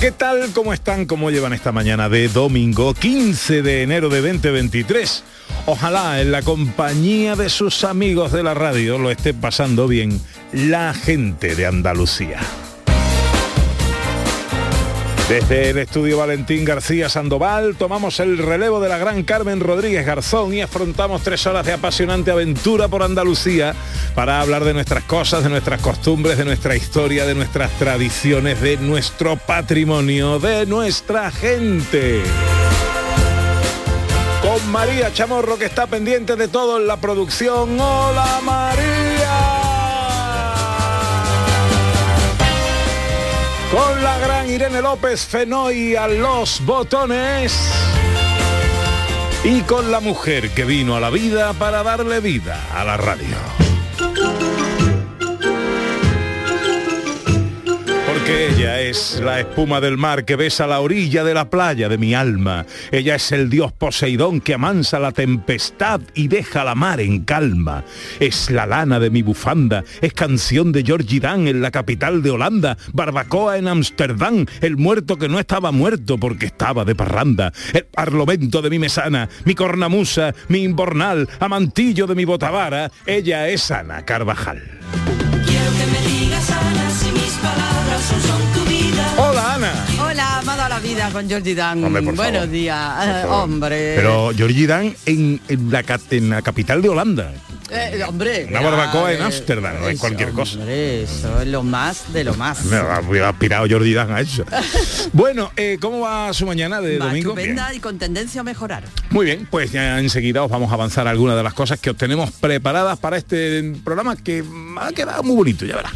¿Qué tal? ¿Cómo están? ¿Cómo llevan esta mañana de domingo 15 de enero de 2023? Ojalá en la compañía de sus amigos de la radio lo esté pasando bien la gente de Andalucía. Desde el estudio Valentín García Sandoval tomamos el relevo de la gran Carmen Rodríguez Garzón y afrontamos tres horas de apasionante aventura por Andalucía para hablar de nuestras cosas, de nuestras costumbres, de nuestra historia, de nuestras tradiciones, de nuestro patrimonio, de nuestra gente. Con María Chamorro que está pendiente de todo en la producción. ¡Hola María! Con la gran Irene López Fenoy a los botones y con la mujer que vino a la vida para darle vida a la radio. Ella es la espuma del mar que besa la orilla de la playa de mi alma. Ella es el dios Poseidón que amansa la tempestad y deja la mar en calma. Es la lana de mi bufanda, es canción de Georgie Dan en la capital de Holanda, barbacoa en Ámsterdam, el muerto que no estaba muerto porque estaba de parranda, el parlamento de mi mesana, mi cornamusa, mi imbornal, amantillo de mi botavara. Ella es Ana Carvajal. Hola Ana. Hola, amado a la vida con Georgie Dan. Hombre, Buenos días, Eh, hombre. Pero Georgie Dan en, en la, ca- en la capital de Holanda. Eh, hombre. Una barbacoa en Ámsterdam, no es cualquier cosa. hombre, eso es lo más de lo más. Me ha aspirado Jordi Dan a eso. bueno, eh, ¿cómo va su mañana de Va domingo? estupenda Bien. y con tendencia a mejorar. Muy bien, pues ya enseguida os vamos a avanzar algunas de las cosas que os tenemos preparadas para este programa que ha quedado muy bonito, ya verás.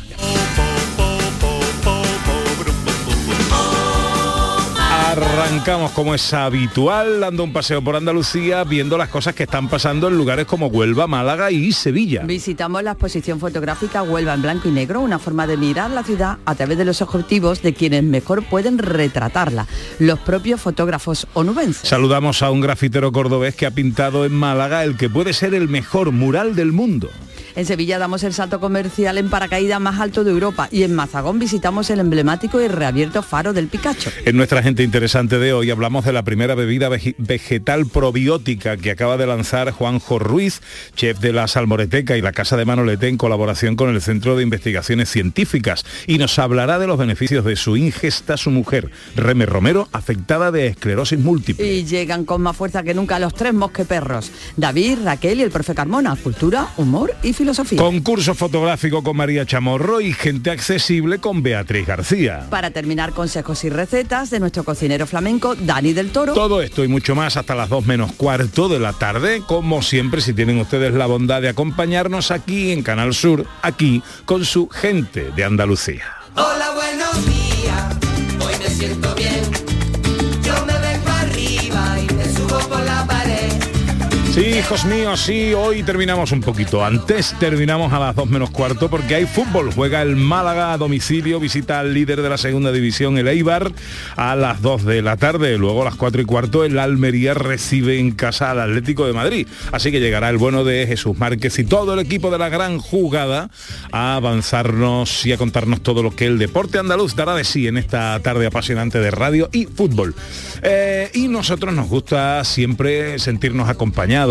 Arrancamos como es habitual, dando un paseo por Andalucía, viendo las cosas que están pasando en lugares como Huelva, Málaga y Sevilla. Visitamos la exposición fotográfica Huelva en blanco y negro, una forma de mirar la ciudad a través de los objetivos de quienes mejor pueden retratarla, los propios fotógrafos onubenses. Saludamos a un grafitero cordobés que ha pintado en Málaga el que puede ser el mejor mural del mundo. En Sevilla damos el salto comercial en paracaídas más alto de Europa y en Mazagón visitamos el emblemático y reabierto faro del Picacho. En nuestra gente interesante de hoy hablamos de la primera bebida vege- vegetal probiótica que acaba de lanzar Juanjo Ruiz, chef de la Salmoreteca y la Casa de Manolete en colaboración con el Centro de Investigaciones Científicas y nos hablará de los beneficios de su ingesta su mujer, Reme Romero, afectada de esclerosis múltiple. Y llegan con más fuerza que nunca los tres mosqueperros, David, Raquel y el profe Carmona, cultura, humor y filosofía. Concurso fotográfico con María Chamorro y gente accesible con Beatriz García. Para terminar, consejos y recetas de nuestro cocinero flamenco, Dani del Toro. Todo esto y mucho más hasta las 2 menos cuarto de la tarde, como siempre si tienen ustedes la bondad de acompañarnos aquí en Canal Sur, aquí con su gente de Andalucía. Hola, buenos días. Hoy me siento bien. Hijos míos, sí, hoy terminamos un poquito. Antes, terminamos a las 2 menos cuarto porque hay fútbol, juega el Málaga a domicilio, visita al líder de la segunda división, el Eibar, a las 2 de la tarde, luego a las 4 y cuarto el Almería recibe en casa al Atlético de Madrid, así que llegará el bueno de Jesús Márquez y todo el equipo de la gran jugada a avanzarnos y a contarnos todo lo que el deporte andaluz dará de sí en esta tarde apasionante de radio y fútbol. Eh, y nosotros nos gusta siempre sentirnos acompañados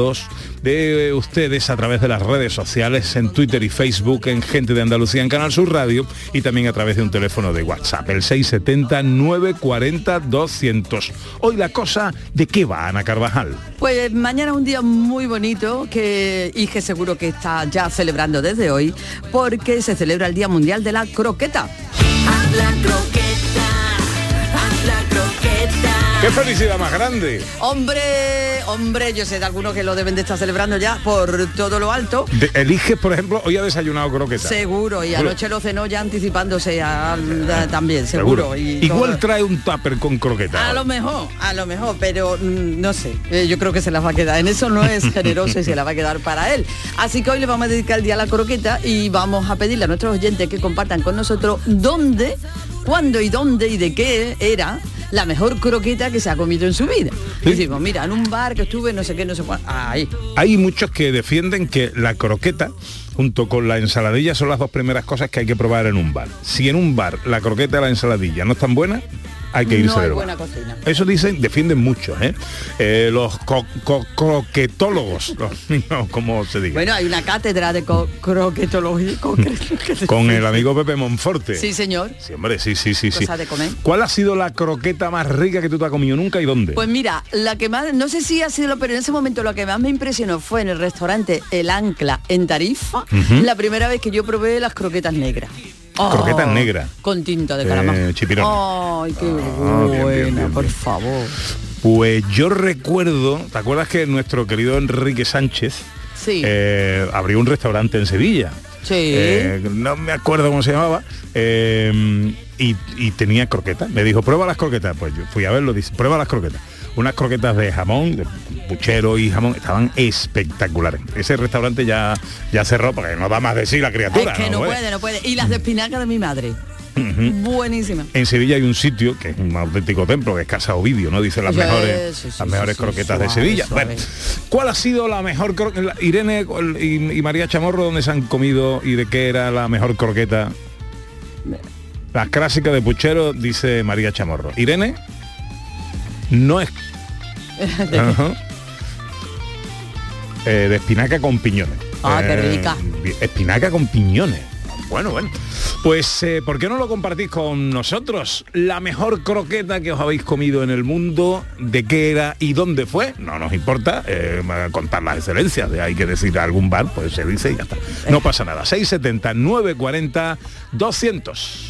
de ustedes a través de las redes sociales, en Twitter y Facebook, en Gente de Andalucía en Canal Sur Radio y también a través de un teléfono de WhatsApp, el 670-940-200. Hoy la cosa, ¿de qué va Ana Carvajal? Pues mañana es un día muy bonito que, y que seguro que está ya celebrando desde hoy porque se celebra el Día Mundial de la Croqueta. Haz la croqueta, haz la croqueta. ¡Qué felicidad más grande! Hombre, hombre, yo sé de algunos que lo deben de estar celebrando ya por todo lo alto. De- eliges, por ejemplo, hoy ha desayunado croqueta. Seguro, y Seguro. anoche lo cenó ya anticipándose a- también, seguro. y Igual todo. trae un tupper con croqueta. A lo mejor, a lo mejor, pero mm, no sé, eh, yo creo que se las va a quedar. En eso no es generoso y se la va a quedar para él. Así que hoy le vamos a dedicar el día a la croqueta y vamos a pedirle a nuestros oyentes que compartan con nosotros dónde, cuándo y dónde y de qué era la mejor croqueta que se ha comido en su vida. Sí. Decimos, mira, en un bar que estuve, no sé qué, no sé cuál. Ahí. Hay muchos que defienden que la croqueta junto con la ensaladilla son las dos primeras cosas que hay que probar en un bar. Si en un bar la croqueta y la ensaladilla no están buenas, hay que irse No buena cocina. Eso dicen, defienden mucho, ¿eh? Eh, los co- co- croquetólogos, los, no, como se diga. Bueno, hay una cátedra de co- croquetología. con el amigo Pepe Monforte. Sí, señor. Sí, hombre, sí, sí, sí, sí. De comer. ¿Cuál ha sido la croqueta más rica que tú te has comido nunca y dónde? Pues mira, la que más, no sé si ha sido, pero en ese momento lo que más me impresionó fue en el restaurante El Ancla en Tarifa, la primera vez que yo probé las croquetas negras. Croquetas negras. Con tinta de Eh, calamar. chipirón. Ay, qué Ah, buena, bien, bien, por favor. Pues yo recuerdo, ¿te acuerdas que nuestro querido Enrique Sánchez Sí. eh, abrió un restaurante en Sevilla? Sí. Eh, no me acuerdo cómo se llamaba. eh, y, y tenía croquetas. Me dijo, prueba las croquetas. Pues yo fui a verlo, dice, prueba las croquetas. Unas croquetas de jamón, de puchero y jamón, estaban espectaculares. Ese restaurante ya, ya cerró porque no da más de sí la criatura. es que no puede. puede, no puede. Y las de espinaca de mi madre. Buenísima. En Sevilla hay un sitio que es un auténtico templo, que es Casa Ovidio, ¿no? Dice las Sí, mejores, sí, sí, las mejores croquetas de Sevilla. Bueno, ¿cuál ha sido la mejor croqueta? Irene y, y María Chamorro, ¿dónde se han comido y de qué era la mejor croqueta? Las clásicas de puchero, dice María Chamorro. Irene, no es... Ajá. Eh, de espinaca con piñones. Ah, qué Eh, rica. Espinaca con piñones. Bueno, bueno. Pues, eh, ¿por qué no lo compartís con nosotros? La mejor croqueta que os habéis comido en el mundo, de qué era y dónde fue. No nos importa eh, contar las excelencias. De hay que decir a algún bar, pues se dice y ya está. No pasa nada. 670 940 200.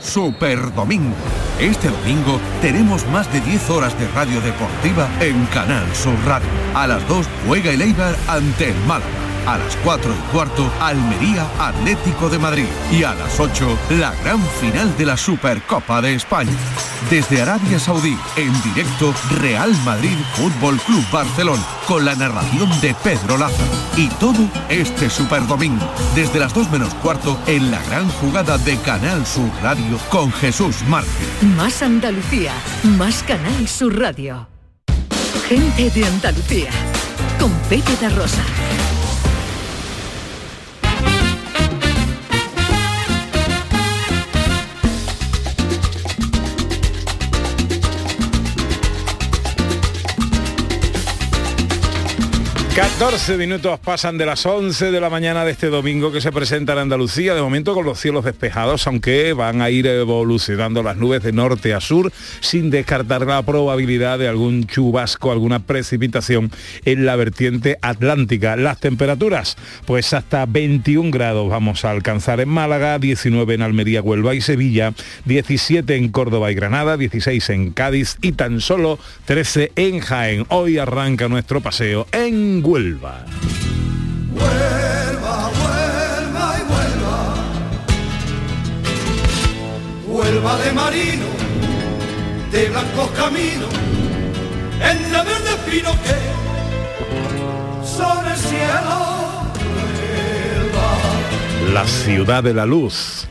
Super Domingo. Este domingo tenemos más de 10 horas de radio deportiva en Canal Sur Radio. A las 2 juega el Eibar ante el Málaga. A las 4 y cuarto, Almería Atlético de Madrid. Y a las 8, la gran final de la Supercopa de España. Desde Arabia Saudí, en directo, Real Madrid Fútbol Club Barcelona, con la narración de Pedro Lázaro. Y todo este Super Domingo, desde las 2 menos cuarto, en la gran jugada de Canal Sur Radio con Jesús Márquez. Más Andalucía, más Canal Sur Radio. Gente de Andalucía con Pepe Rosa. Catorce minutos pasan de las 11 de la mañana de este domingo que se presenta en Andalucía, de momento con los cielos despejados, aunque van a ir evolucionando las nubes de norte a sur, sin descartar la probabilidad de algún chubasco, alguna precipitación en la vertiente atlántica. Las temperaturas, pues hasta 21 grados vamos a alcanzar en Málaga, 19 en Almería, Huelva y Sevilla, 17 en Córdoba y Granada, 16 en Cádiz y tan solo 13 en Jaén. Hoy arranca nuestro paseo en Huelva. Vuelva, vuelva y vuelva. Vuelva de marino, de blancos caminos, entre verdes pinos que son el cielo. La ciudad de la luz.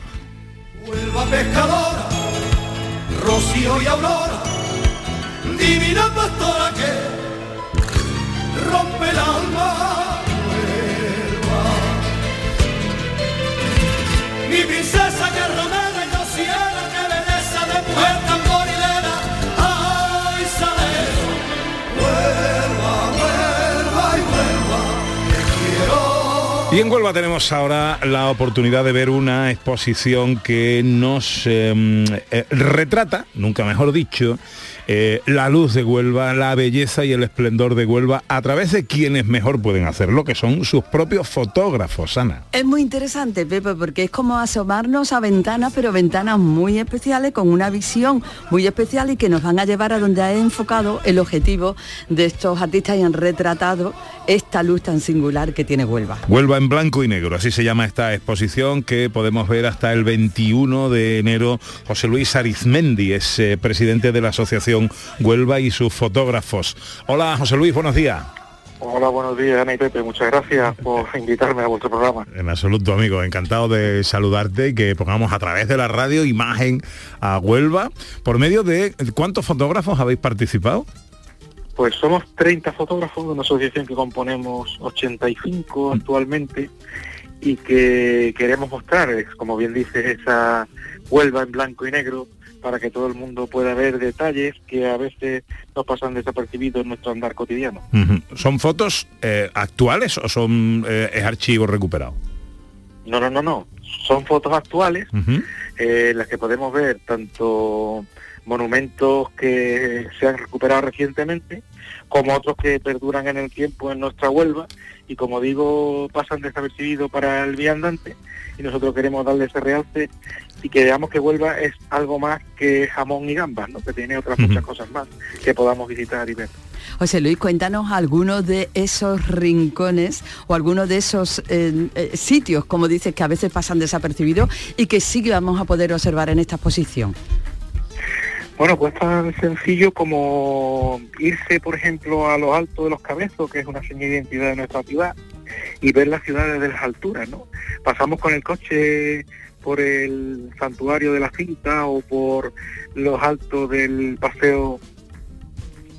Huelva pescadora, rocío y aurora, divina pastora que rompe Y en Huelva tenemos ahora la oportunidad de ver una exposición que nos eh, eh, retrata, nunca mejor dicho, eh, la luz de Huelva, la belleza y el esplendor de Huelva a través de quienes mejor pueden hacerlo, que son sus propios fotógrafos, Ana. Es muy interesante, Pepe, porque es como asomarnos a ventanas, pero ventanas muy especiales, con una visión muy especial y que nos van a llevar a donde ha enfocado el objetivo de estos artistas y han retratado esta luz tan singular que tiene Huelva. Huelva en blanco y negro, así se llama esta exposición que podemos ver hasta el 21 de enero. José Luis Arizmendi es eh, presidente de la Asociación Huelva y sus fotógrafos. Hola José Luis, buenos días. Hola, buenos días, Ana y Pepe. Muchas gracias por invitarme a vuestro programa. En absoluto, amigo. Encantado de saludarte y que pongamos a través de la radio imagen a Huelva. Por medio de... ¿Cuántos fotógrafos habéis participado? Pues somos 30 fotógrafos de una asociación que componemos 85 actualmente y que queremos mostrar, como bien dice, esa Huelva en blanco y negro para que todo el mundo pueda ver detalles que a veces nos pasan desapercibidos en nuestro andar cotidiano. ¿Son fotos eh, actuales o son eh, es archivo recuperado? No, no, no, no. Son fotos actuales Ujú. eh, en las que podemos ver tanto monumentos que se han recuperado recientemente como otros que perduran en el tiempo en nuestra Huelva y como digo pasan desapercibidos para el viandante y nosotros queremos darle ese realce y que veamos que Huelva es algo más que jamón y gambas, ¿no? que tiene otras muchas cosas más que podamos visitar y ver. José Luis, cuéntanos algunos de esos rincones o algunos de esos eh, eh, sitios, como dices, que a veces pasan desapercibidos y que sí que vamos a poder observar en esta exposición. Bueno, pues tan sencillo como irse, por ejemplo, a lo alto de los cabezos, que es una señal de identidad de nuestra ciudad, y ver la ciudad desde las alturas, ¿no? Pasamos con el coche por el santuario de la cinta o por los altos del paseo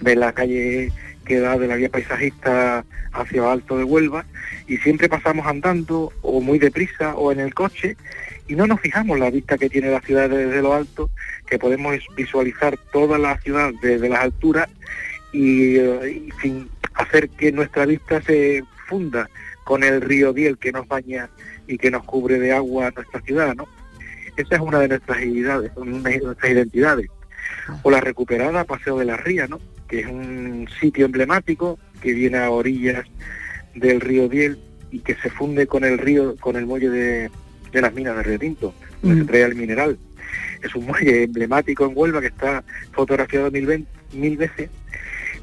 de la calle que da de la vía paisajista hacia alto de Huelva y siempre pasamos andando o muy deprisa o en el coche y no nos fijamos la vista que tiene la ciudad desde lo alto, que podemos visualizar toda la ciudad desde las alturas y, eh, y sin hacer que nuestra vista se funda con el río Diel que nos baña y que nos cubre de agua nuestra ciudad, ¿no? Esa es una de nuestras identidades, una de nuestras identidades. O la recuperada Paseo de la Ría, ¿no? Que es un sitio emblemático que viene a orillas del río Diel y que se funde con el río, con el muelle de, de las minas de Río Tinto, donde se trae el mineral. Es un muelle emblemático en Huelva que está fotografiado mil, veces,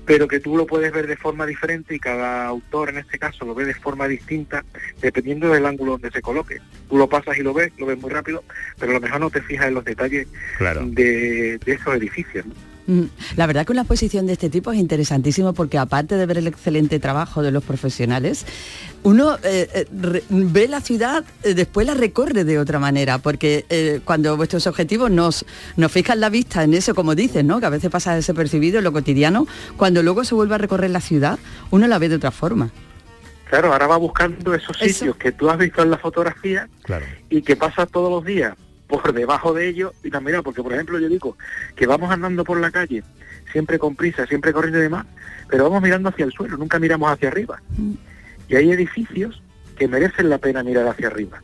pero que tú lo puedes ver de forma diferente y cada autor en este caso lo ve de forma distinta dependiendo del ángulo donde se coloque. Tú lo pasas y lo ves, lo ves muy rápido, pero a lo mejor no te fijas en los detalles Claro. de, de esos edificios. ¿no? Mm, La verdad que una exposición de este tipo es interesantísimo porque aparte de ver el excelente trabajo de los profesionales, uno eh, eh, re- ve la ciudad, eh, después la recorre de otra manera, porque eh, cuando vuestros objetivos nos, nos fijan la vista en eso, como dices, ¿no? que a veces pasa desapercibido en lo cotidiano, cuando luego se vuelve a recorrer la ciudad, uno la ve de otra forma. Claro, ahora va buscando esos Eso. sitios que tú has visto en la fotografía Claro. y que pasas todos los días por debajo de ellos y también, porque por ejemplo yo digo que vamos andando por la calle, siempre con prisa, siempre corriendo y demás, pero vamos mirando hacia el suelo, nunca miramos hacia arriba. Y hay edificios que merecen la pena mirar hacia arriba.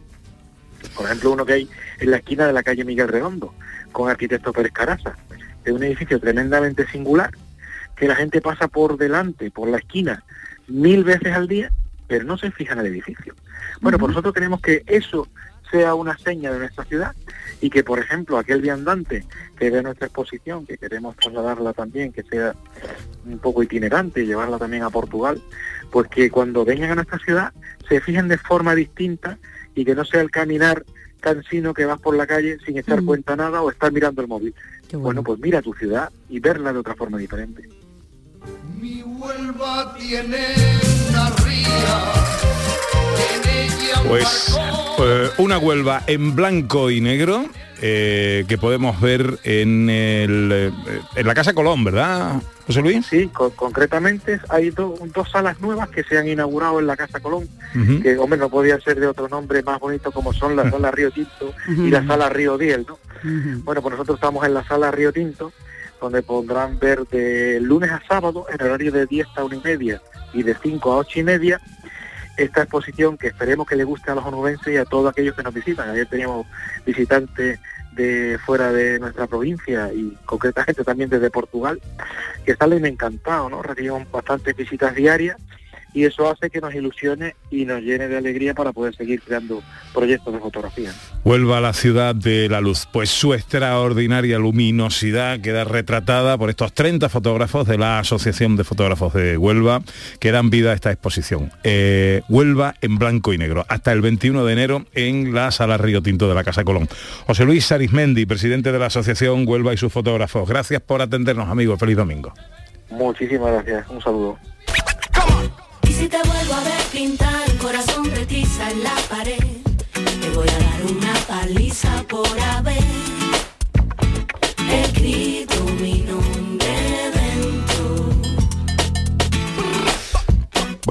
Por ejemplo, uno que hay en la esquina de la calle Miguel Redondo, con arquitecto Pérez Carasa. Es un edificio tremendamente singular, que la gente pasa por delante, por la esquina, mil veces al día, pero no se fija en el edificio. Bueno, pues nosotros queremos que eso sea una seña de nuestra ciudad y que, por ejemplo, aquel viandante que ve nuestra exposición, que queremos trasladarla también, que sea un poco itinerante y llevarla también a Portugal, pues que cuando vengan a nuestra ciudad se fijen de forma distinta y que no sea el caminar cansino que vas por la calle sin echar Mm. cuenta nada o estar mirando el móvil. Qué Bueno, pues mira tu ciudad y verla de otra forma diferente. Mi Huelva tiene una ría, Pues eh, una Huelva en blanco y negro eh, que podemos ver en, el, eh, en la Casa Colón, ¿verdad, José Luis? Sí, co- concretamente hay do- dos salas nuevas que se han inaugurado en la Casa Colón, que hombre no podía ser de otro nombre más bonito como son la sala Río Tinto y la sala Río Diel, ¿no? Bueno, pues nosotros estamos en la sala Río Tinto, donde podrán ver de lunes a sábado, en horario de 10 a 1 y media y de 5 a 8 y media, esta exposición que esperemos que le guste a los onubenses y a todos aquellos que nos visitan. Ayer teníamos visitantes de fuera de nuestra provincia y concretamente también desde Portugal, que salen encantados, ¿no? Recibimos bastantes visitas diarias y eso hace que nos ilusione y nos llene de alegría para poder seguir creando proyectos de fotografía. Huelva, la ciudad de la luz. Pues su extraordinaria luminosidad queda retratada por estos 30 fotógrafos de la Asociación de Fotógrafos de Huelva que dan vida a esta exposición. Eh, Huelva en blanco y negro, hasta el 21 de enero en la Sala Río Tinto de la Casa Colón. José Luis Arismendi, presidente de la Asociación Huelva y sus fotógrafos. Gracias por atendernos, amigos. Feliz domingo. Muchísimas gracias. Un saludo. Y si te vuelvo a ver pintar el corazón tiza en la pared, te voy a dar una paliza por haber escrito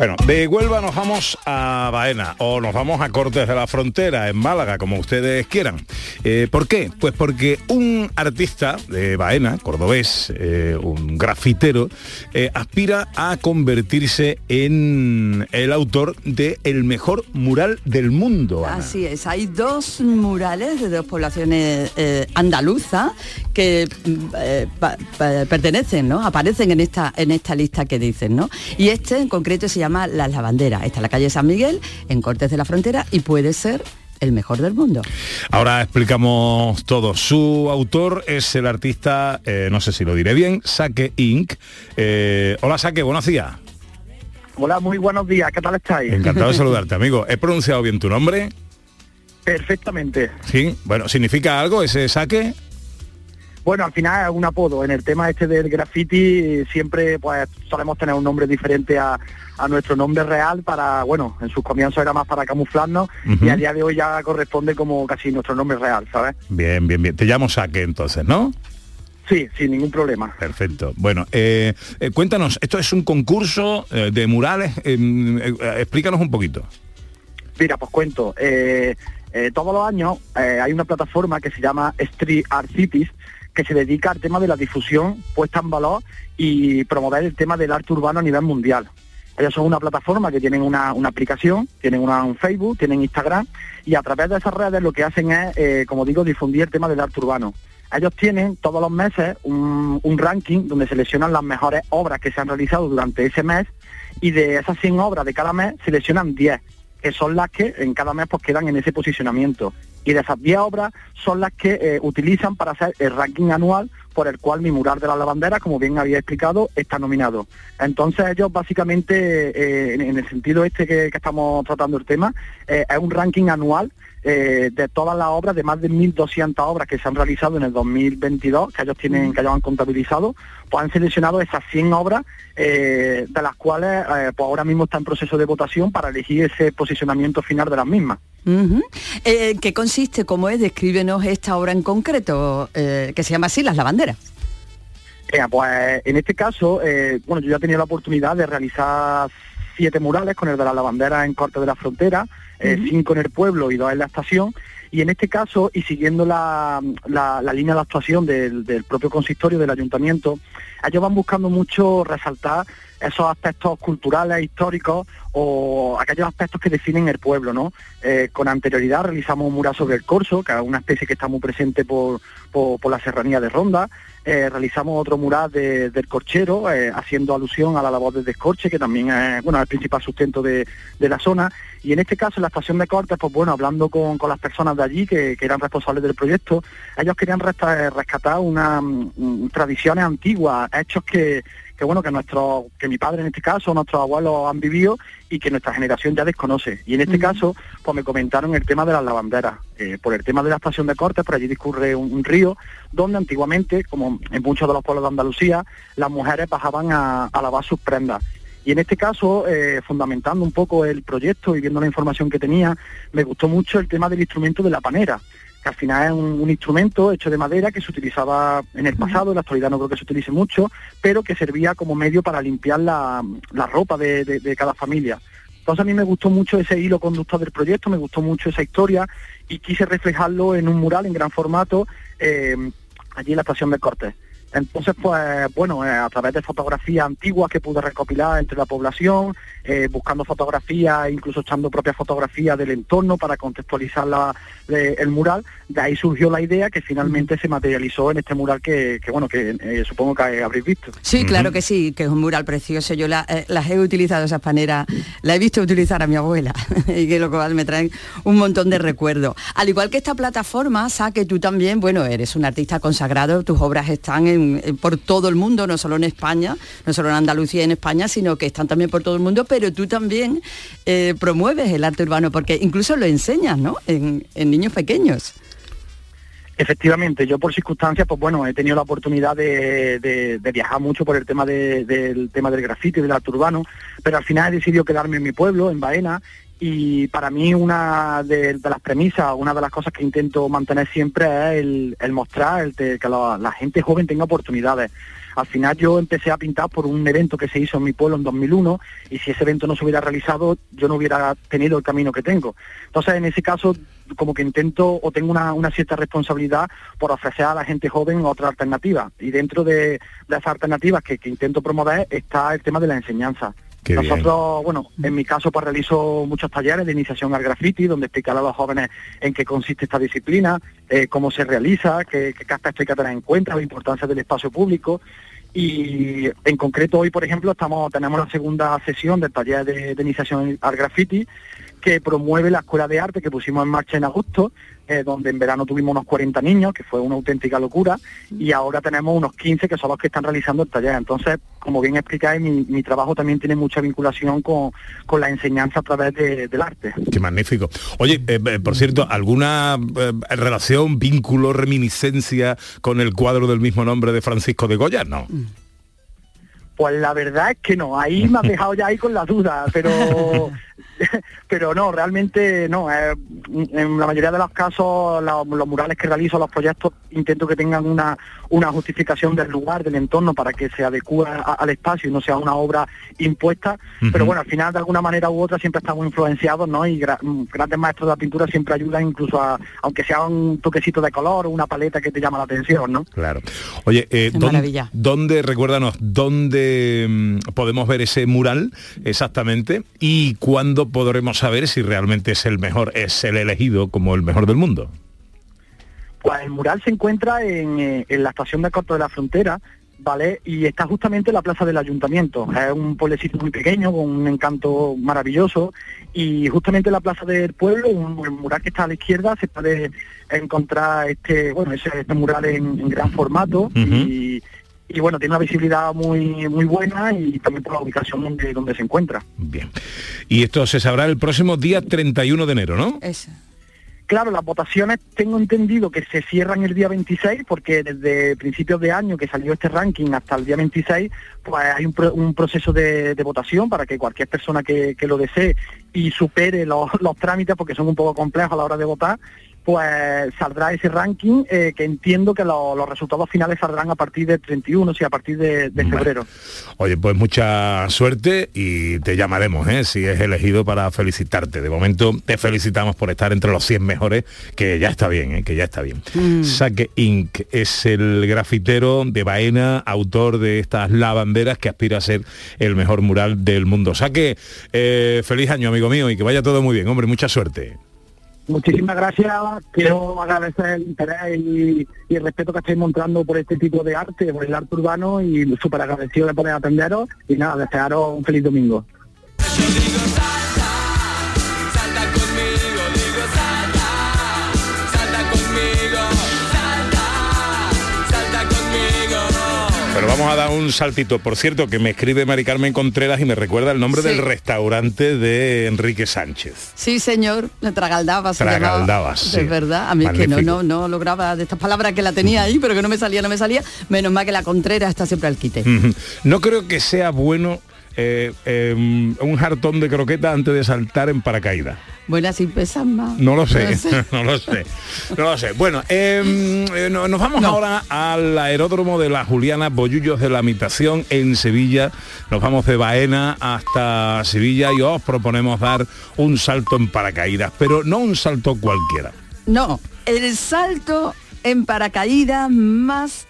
Bueno, de Huelva nos vamos a Baena o nos vamos a Cortes de la Frontera, en Málaga, como ustedes quieran. Eh, ¿Por qué? Pues porque un artista de Baena, cordobés, eh, un grafitero, eh, aspira a convertirse en el autor de el mejor mural del mundo. Así es, hay dos murales de dos poblaciones andaluzas que mm, pertenecen, ¿no? Aparecen en esta, en esta lista que dicen, ¿no? Y este en concreto se llama Las Lavanderas. Está en la calle San Miguel, en Cortes de la Frontera, y puede ser el mejor del mundo. Ahora explicamos todo. Su autor es el artista, eh, no sé si lo diré bien, Saque Inc. Eh, hola Saque, buenos días. Hola, muy buenos días, ¿qué tal estáis? Encantado de saludarte, amigo. ¿He pronunciado bien tu nombre? Perfectamente. Sí. Bueno, ¿significa algo ese saque? Bueno, al final es un apodo. En el tema este del graffiti siempre pues solemos tener un nombre diferente a, a nuestro nombre real para, bueno, en sus comienzos era más para camuflarnos y a día de hoy ya corresponde como casi nuestro nombre real, ¿sabes? Bien, bien, bien. Te llamo Saque entonces, ¿no? Sí, sin ningún problema. Perfecto. Bueno, eh, eh, cuéntanos, esto es un concurso eh, de murales. eh, eh, explícanos un poquito. Mira, pues cuento. todos los años hay una plataforma que se llama Street Art Cities que se dedica al tema de la difusión, puesta en valor y promover el tema del arte urbano a nivel mundial. Ellos son una plataforma que tienen una, una aplicación, tienen un Facebook, tienen Instagram y a través de esas redes lo que hacen es, eh, como digo, difundir el tema del arte urbano. Ellos tienen todos los meses un, un ranking donde seleccionan las mejores obras que se han realizado durante ese mes y de esas 100 obras de cada mes seleccionan 10 que son las que en cada mes pues quedan en ese posicionamiento. Y de esas 10 obras son las que eh, utilizan para hacer el ranking anual por el cual mi mural de la lavandera, como bien había explicado, está nominado. Entonces ellos básicamente, eh, en, en el sentido este que, que estamos tratando el tema, eh, es un ranking anual eh, de todas las obras, de más de 1.200 obras que se han realizado en el 2022, que ellos tienen, que ellos han contabilizado, pues han seleccionado esas 100 obras, de las cuales pues ahora mismo está en proceso de votación para elegir ese posicionamiento final de las mismas. Eh, ¿Qué consiste? ¿Cómo es? Descríbenos esta obra en concreto, eh, que se llama así, Las Lavanderas. Eh, pues en este caso, eh, bueno, yo ya he tenido la oportunidad de realizar siete murales con el de la lavandera en Corte de la Frontera, cinco en el pueblo y dos en la estación. Y en este caso, y siguiendo la, la- línea de actuación del, propio consistorio del ayuntamiento, ellos van buscando mucho resaltar esos aspectos culturales, históricos o aquellos aspectos que definen el pueblo, ¿no? Eh, con anterioridad realizamos un mural sobre el corso, que es una especie que está muy presente por, por, la serranía de Ronda. Eh, realizamos otro mural de- del corchero, eh, haciendo alusión a la labor del descorche, que también es, bueno, el principal sustento de, de la zona. Y en este caso, en la estación de Cortes, pues bueno, hablando con, con las personas de allí que, que eran responsables del proyecto, ellos querían resta- rescatar unas mm, tradiciones antiguas, hechos que, que bueno, que nuestro, que mi padre en este caso, nuestros abuelos han vivido y que nuestra generación ya desconoce. Y en este caso, pues me comentaron el tema de las lavanderas. Eh, por el tema de la estación de cortes, por allí discurre un, un río donde antiguamente, como en muchos de los pueblos de Andalucía, las mujeres bajaban a, a lavar sus prendas. Y en este caso, eh, fundamentando un poco el proyecto y viendo la información que tenía, me gustó mucho el tema del instrumento de la panera, que al final es un, un instrumento hecho de madera que se utilizaba en el pasado, en la actualidad no creo que se utilice mucho, pero que servía como medio para limpiar la, la ropa de, de- de cada familia. Entonces a mí me gustó mucho ese hilo conductor del proyecto, me gustó mucho esa historia y quise reflejarlo en un mural en gran formato eh, allí en la estación de Cortes. Entonces, pues bueno, eh, a través de fotografías antiguas que pude recopilar entre la población, eh, buscando fotografías, incluso echando propias fotografías del entorno para contextualizar la- de- el mural, de ahí surgió la idea que finalmente se materializó en este mural que, que, bueno, que eh, supongo que habréis visto. Sí, claro que sí, que es un mural precioso. Yo la- eh, las he utilizado esas paneras, la he visto utilizar a mi abuela, y que lo cual me traen un montón de recuerdos. Al igual que esta plataforma, Sa, que tú también, bueno, eres un artista consagrado, tus obras están en- en- por todo el mundo, no solo en España, no solo en Andalucía y en España, sino que están también por todo el mundo, pero tú también eh, promueves el arte urbano, porque incluso lo enseñas, ¿no? En, niños pequeños. Efectivamente, yo por circunstancias, pues bueno, he tenido la oportunidad de, viajar mucho por el tema de- del tema del grafiti del arte urbano, pero al final he decidido quedarme en mi pueblo, en Baena, y para mí una de, las premisas, una de las cosas que intento mantener siempre es el, mostrar que la, gente joven tenga oportunidades. Al final yo empecé a pintar por un evento que se hizo en mi pueblo en 2001 y si ese evento no se hubiera realizado yo no hubiera tenido el camino que tengo. Entonces en ese caso como que intento o tengo una, cierta responsabilidad por ofrecer a la gente joven otra alternativa y dentro de, esas alternativas que intento promover está el tema de la enseñanza. Nosotros, bueno, en mi caso pues realizo muchos talleres de iniciación al graffiti, donde explicar a los jóvenes en qué consiste esta disciplina, eh, cómo se realiza, qué, qué aspectos hay que tener en cuenta, la importancia del espacio público. Y en concreto hoy, por ejemplo, estamos tenemos la segunda sesión del taller de, de iniciación al graffiti que promueve la Escuela de Arte que pusimos en marcha en agosto, eh, donde en verano tuvimos unos 40 niños, que fue una auténtica locura, y ahora tenemos unos 15 que son los que están realizando el taller. Entonces, como bien explicáis, mi, mi trabajo también tiene mucha vinculación con, con la enseñanza a través de- del arte. Qué magnífico. Oye, eh, eh, por cierto, ¿alguna eh, relación, vínculo, reminiscencia con el cuadro del mismo nombre de Francisco de Goya? No. Pues la verdad es que no, ahí me has dejado ya ahí con la duda, pero pero no, realmente no. eh, en la mayoría de los casos, la- los murales que realizo, los proyectos, intento que tengan una, una justificación del lugar, del entorno, para que se adecue a- al espacio y no sea una obra impuesta. Pero bueno, al final, de alguna manera u otra, siempre estamos influenciados, ¿no? Y gra- mm, grandes maestros de la pintura siempre ayudan incluso a, aunque sea un toquecito de color o una paleta que te llama la atención, ¿no? Claro. Oye, eh, ¿dónde, dónde, recuérdanos, dónde mm, podemos ver ese mural exactamente y cuándo podremos saber si realmente es el mejor, es el elegido como el mejor del mundo? Pues el mural se encuentra en, eh, en la estación de Corto de la Frontera, ¿vale? Y está justamente en la plaza del ayuntamiento. Es un pueblecito muy pequeño, con un encanto maravilloso. Y justamente en la plaza del pueblo, un, mural que está a la izquierda, se puede encontrar este, bueno, ese, este mural en, en gran formato. y, y, bueno, tiene una visibilidad muy muy buena y también por la ubicación donde, donde se encuentra. Y esto se sabrá el próximo día 31 de enero, ¿no? Claro, las votaciones tengo entendido que se cierran el día 26 porque desde principios de año que salió este ranking hasta el día 26, pues hay un, pro- un proceso de, de votación para que cualquier persona que, que lo desee y supere los, los trámites, porque son un poco complejos a la hora de votar, pues saldrá ese ranking eh, que entiendo que lo- los resultados finales saldrán a partir del 31, o sea, a partir de, de febrero. Oye, pues mucha suerte y te llamaremos, ¿eh? si es elegido para felicitarte. De momento te felicitamos por estar entre los 100 mejores, que ya está bien, ¿eh? que ya está bien. Saque Inc. es el grafitero de Baena, autor de estas lavanderas que aspira a ser el mejor mural del mundo. Saque, eh, feliz año, amigo mío, y que vaya todo muy bien, hombre, mucha suerte. Muchísimas gracias, quiero agradecer el interés y, el respeto que estáis mostrando por este tipo de arte, por el arte urbano y súper agradecido de poder atenderos y nada, desearos un feliz domingo. Pero vamos a dar un saltito. Por cierto, que me escribe Mari Carmen Contreras y me recuerda el nombre Sí. del restaurante de Enrique Sánchez. Sí, señor, Tragaldaba se Tragaldaba, llamaba. sí. Es verdad, a mí es que no, Magnífico. no, no lograba de estas palabras que la tenía ahí, pero que no me salía, no me salía. Menos mal que la Contreras está siempre al quite. No creo que sea bueno eh, eh, un jartón de croqueta antes de saltar en paracaídas. Bueno, así pesan más. No lo sé, No lo sé, no lo sé. Bueno, eh, eh, no- nos vamos ahora al aeródromo de la Juliana Bollullos de la Habitación en Sevilla. Nos vamos de Baena hasta Sevilla y os proponemos dar un salto en paracaídas, pero no un salto cualquiera. No, el salto en paracaídas más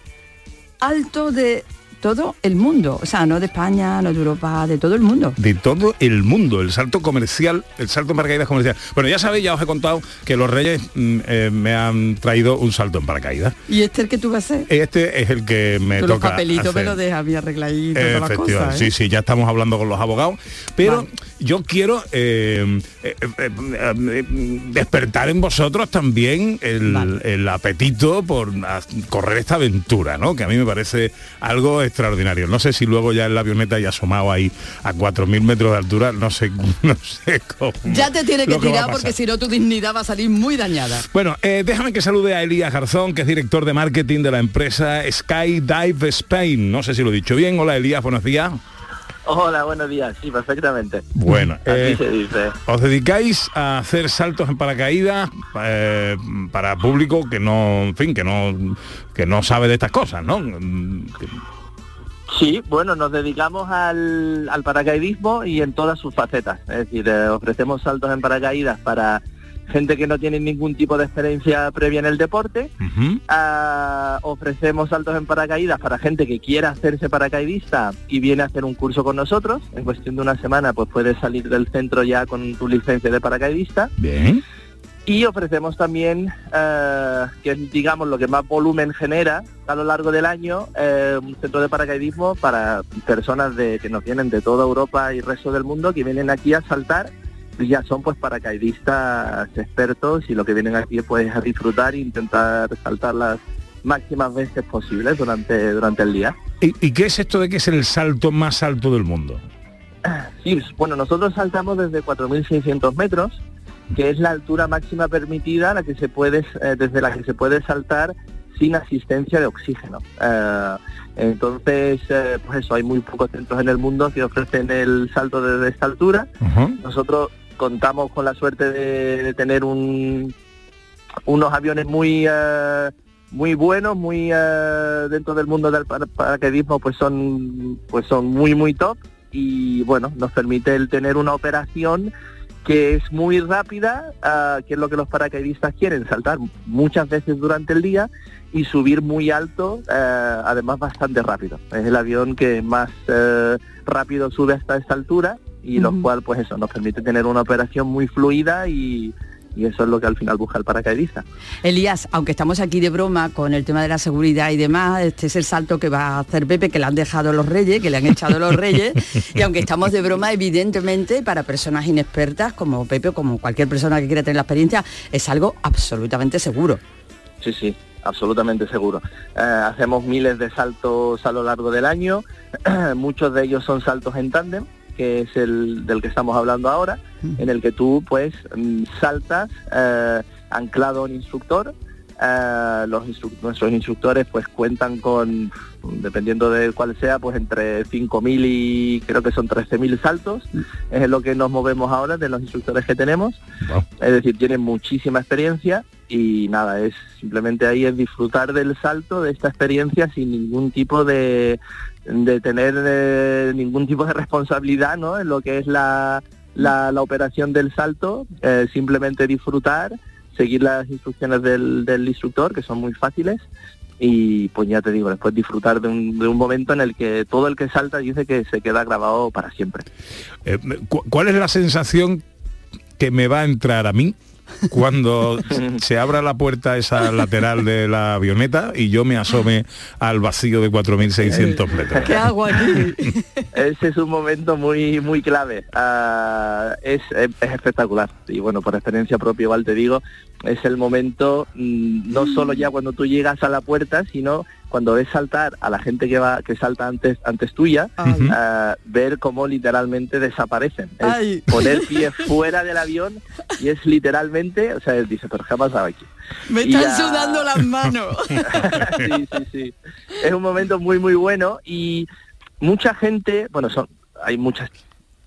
alto de todo el mundo. O sea, no de España, no de Europa, de todo el mundo. de todo el mundo, el salto comercial, el salto en paracaídas comercial. Bueno, ya sabéis, ya os he contado que los reyes mm, eh, me han traído un salto en paracaídas. ¿Y este el que tú vas a hacer? Este es el que me Tú los toca papelitos me hacer. los dejas bien arregladito, todas las cosas. ¿eh? sí, sí, ya estamos hablando con los abogados, pero yo quiero eh, eh, eh, despertar en vosotros también el, el apetito por correr esta aventura, ¿no? Que a mí me parece algo extraordinario. No sé si luego ya en la avioneta y asomado ahí a 4.000 metros de altura, no sé, no sé cómo. Ya te tiene que tirar porque si no tu dignidad va a salir muy dañada. Bueno, déjame que salude a Elías Garzón, que es director de marketing de la empresa Skydive Spain. No sé si lo he dicho bien. Hola Elías, buenos días. Hola, buenos días. Sí, perfectamente. Bueno, Así eh, se dice. os dedicáis a hacer saltos en paracaídas eh, para público que no, en fin, que no, que no sabe de estas cosas, ¿no? Que- Sí, bueno, nos dedicamos al, al paracaidismo y en todas sus facetas. Es decir, eh, ofrecemos saltos en paracaídas para gente que no tiene ningún tipo de experiencia previa en el deporte. Ah, ofrecemos saltos en paracaídas para gente que quiera hacerse paracaidista y viene a hacer un curso con nosotros. En cuestión de una semana, pues puedes salir del centro ya con tu licencia de paracaidista. Bien. Y ofrecemos también, eh, que es digamos lo que más volumen genera a lo largo del año, eh, un centro de paracaidismo para personas de, que nos vienen de toda Europa y resto del mundo que vienen aquí a saltar ya son pues paracaidistas expertos y lo que vienen aquí pues a disfrutar e intentar saltar las máximas veces posibles durante, durante el día. ¿Y, y qué es esto de que es el salto más alto del mundo? Sí, bueno, nosotros saltamos desde 4.600 metros, que es la altura máxima permitida la que se puede, eh, desde la que se puede saltar sin asistencia de oxígeno. Eh, entonces, eh, pues eso, hay muy pocos centros en el mundo que ofrecen el salto desde esta altura. Nosotros contamos con la suerte de, tener un, unos aviones muy eh, muy buenos, muy eh, dentro del mundo del para- paracaidismo, pues son pues son muy muy top y bueno nos permite el tener una operación que es muy rápida, ah, que es lo que los paracaidistas quieren, saltar muchas veces durante el día y subir muy alto, eh, además bastante rápido. Es el avión que más rápido sube hasta esta altura y lo Ujú. cual pues eso nos permite tener una operación muy fluida y, y eso es lo que al final busca el paracaidista. Elías, aunque estamos aquí de broma con el tema de la seguridad y demás, este es el salto que va a hacer Pepe, que le han dejado los reyes, que le han echado los reyes, y aunque estamos de broma, evidentemente, para personas inexpertas como Pepe o como cualquier persona que quiera tener la experiencia, es algo absolutamente seguro. Sí, sí, absolutamente seguro. Eh, hacemos miles de saltos a lo largo del año, muchos de ellos son saltos en tándem, que es el del que estamos hablando ahora, en el que tú pues mm, saltas eh, anclado a un instructor. Eh, los instru- nuestros instructores pues cuentan con, dependiendo de cuál sea, pues entre 5.000 y creo que son 13.000 saltos. Es lo que nos movemos ahora de los instructores que tenemos. Es decir, tienen muchísima experiencia y nada, es simplemente ahí es disfrutar del salto, de esta experiencia sin ningún tipo de, de tener eh, ningún tipo de responsabilidad ¿no? en lo que es la, la, la operación del salto, eh, simplemente disfrutar, seguir las instrucciones del, del instructor, que son muy fáciles, y pues ya te digo, después disfrutar de un, de un momento en el que todo el que salta dice que se queda grabado para siempre. Eh, cu- ¿Cuál es la sensación que me va a entrar a mí cuando se abra la puerta esa lateral de la avioneta y yo me asome al vacío de 4.600 metros? ¿Qué hago aquí? Ese es un momento muy muy clave. Ah, es, es- es espectacular. Y bueno, por experiencia propia igual te digo, es el momento mm, no solo ya cuando tú llegas a la puerta, sino cuando ves saltar a la gente que va que salta antes antes tuya, ah, ver cómo literalmente desaparecen. Es Ay. poner pie fuera del avión y es literalmente, o sea, él dice, pero ¿qué ha pasado aquí? Me están ya- sudando las manos. sí, sí, sí. Es un momento muy, muy bueno y mucha gente, bueno, son, hay muchas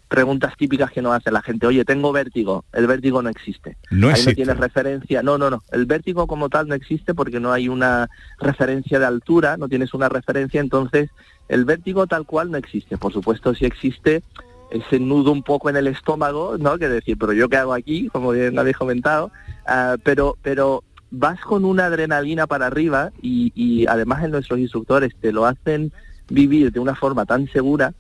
preguntas típicas que nos hace la gente. Oye, tengo vértigo. El vértigo no existe. No Ahí existe. no tienes referencia. No, no, no. El vértigo como tal no existe porque no hay una referencia de altura, no tienes una referencia, entonces el vértigo tal cual no existe. Por supuesto, sí existe ese nudo un poco en el estómago, ¿no? Que decir, pero yo qué hago aquí, como bien habéis comentado, Ah, pero, pero vas con una adrenalina para arriba y, y además en nuestros instructores te lo hacen vivir de una forma tan segura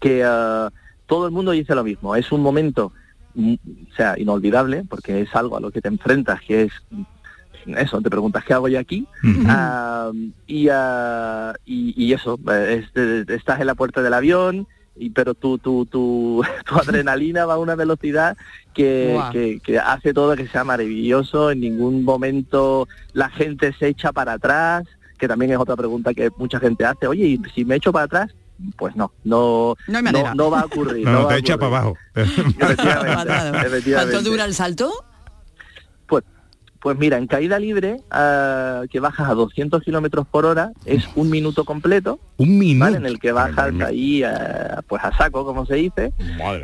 que ah, todo el mundo dice lo mismo. Es un momento, mm, o sea, inolvidable, porque es algo a lo que te enfrentas, que es mm, eso, te preguntas qué hago yo aquí Ah, y, ah, y, y eso, eh, es- eh, estás en la puerta del avión, y, pero tu, tu, tu, tu adrenalina va a una velocidad que, que, que hace todo que sea maravilloso, en ningún momento la gente se echa para atrás, que también es otra pregunta que mucha gente hace, oye, ¿y si me echo para atrás? Pues no, no, No hay manera. no va a ocurrir. No, te a echa para abajo. Efectivamente, efectivamente. ¿Cuánto dura el salto? Pues, pues mira, en caída libre, ah, que bajas a 200 kilómetros por hora, es un minuto completo, Un minuto. ¿vale? En el que bajas ahí, ah, pues a saco, como se dice,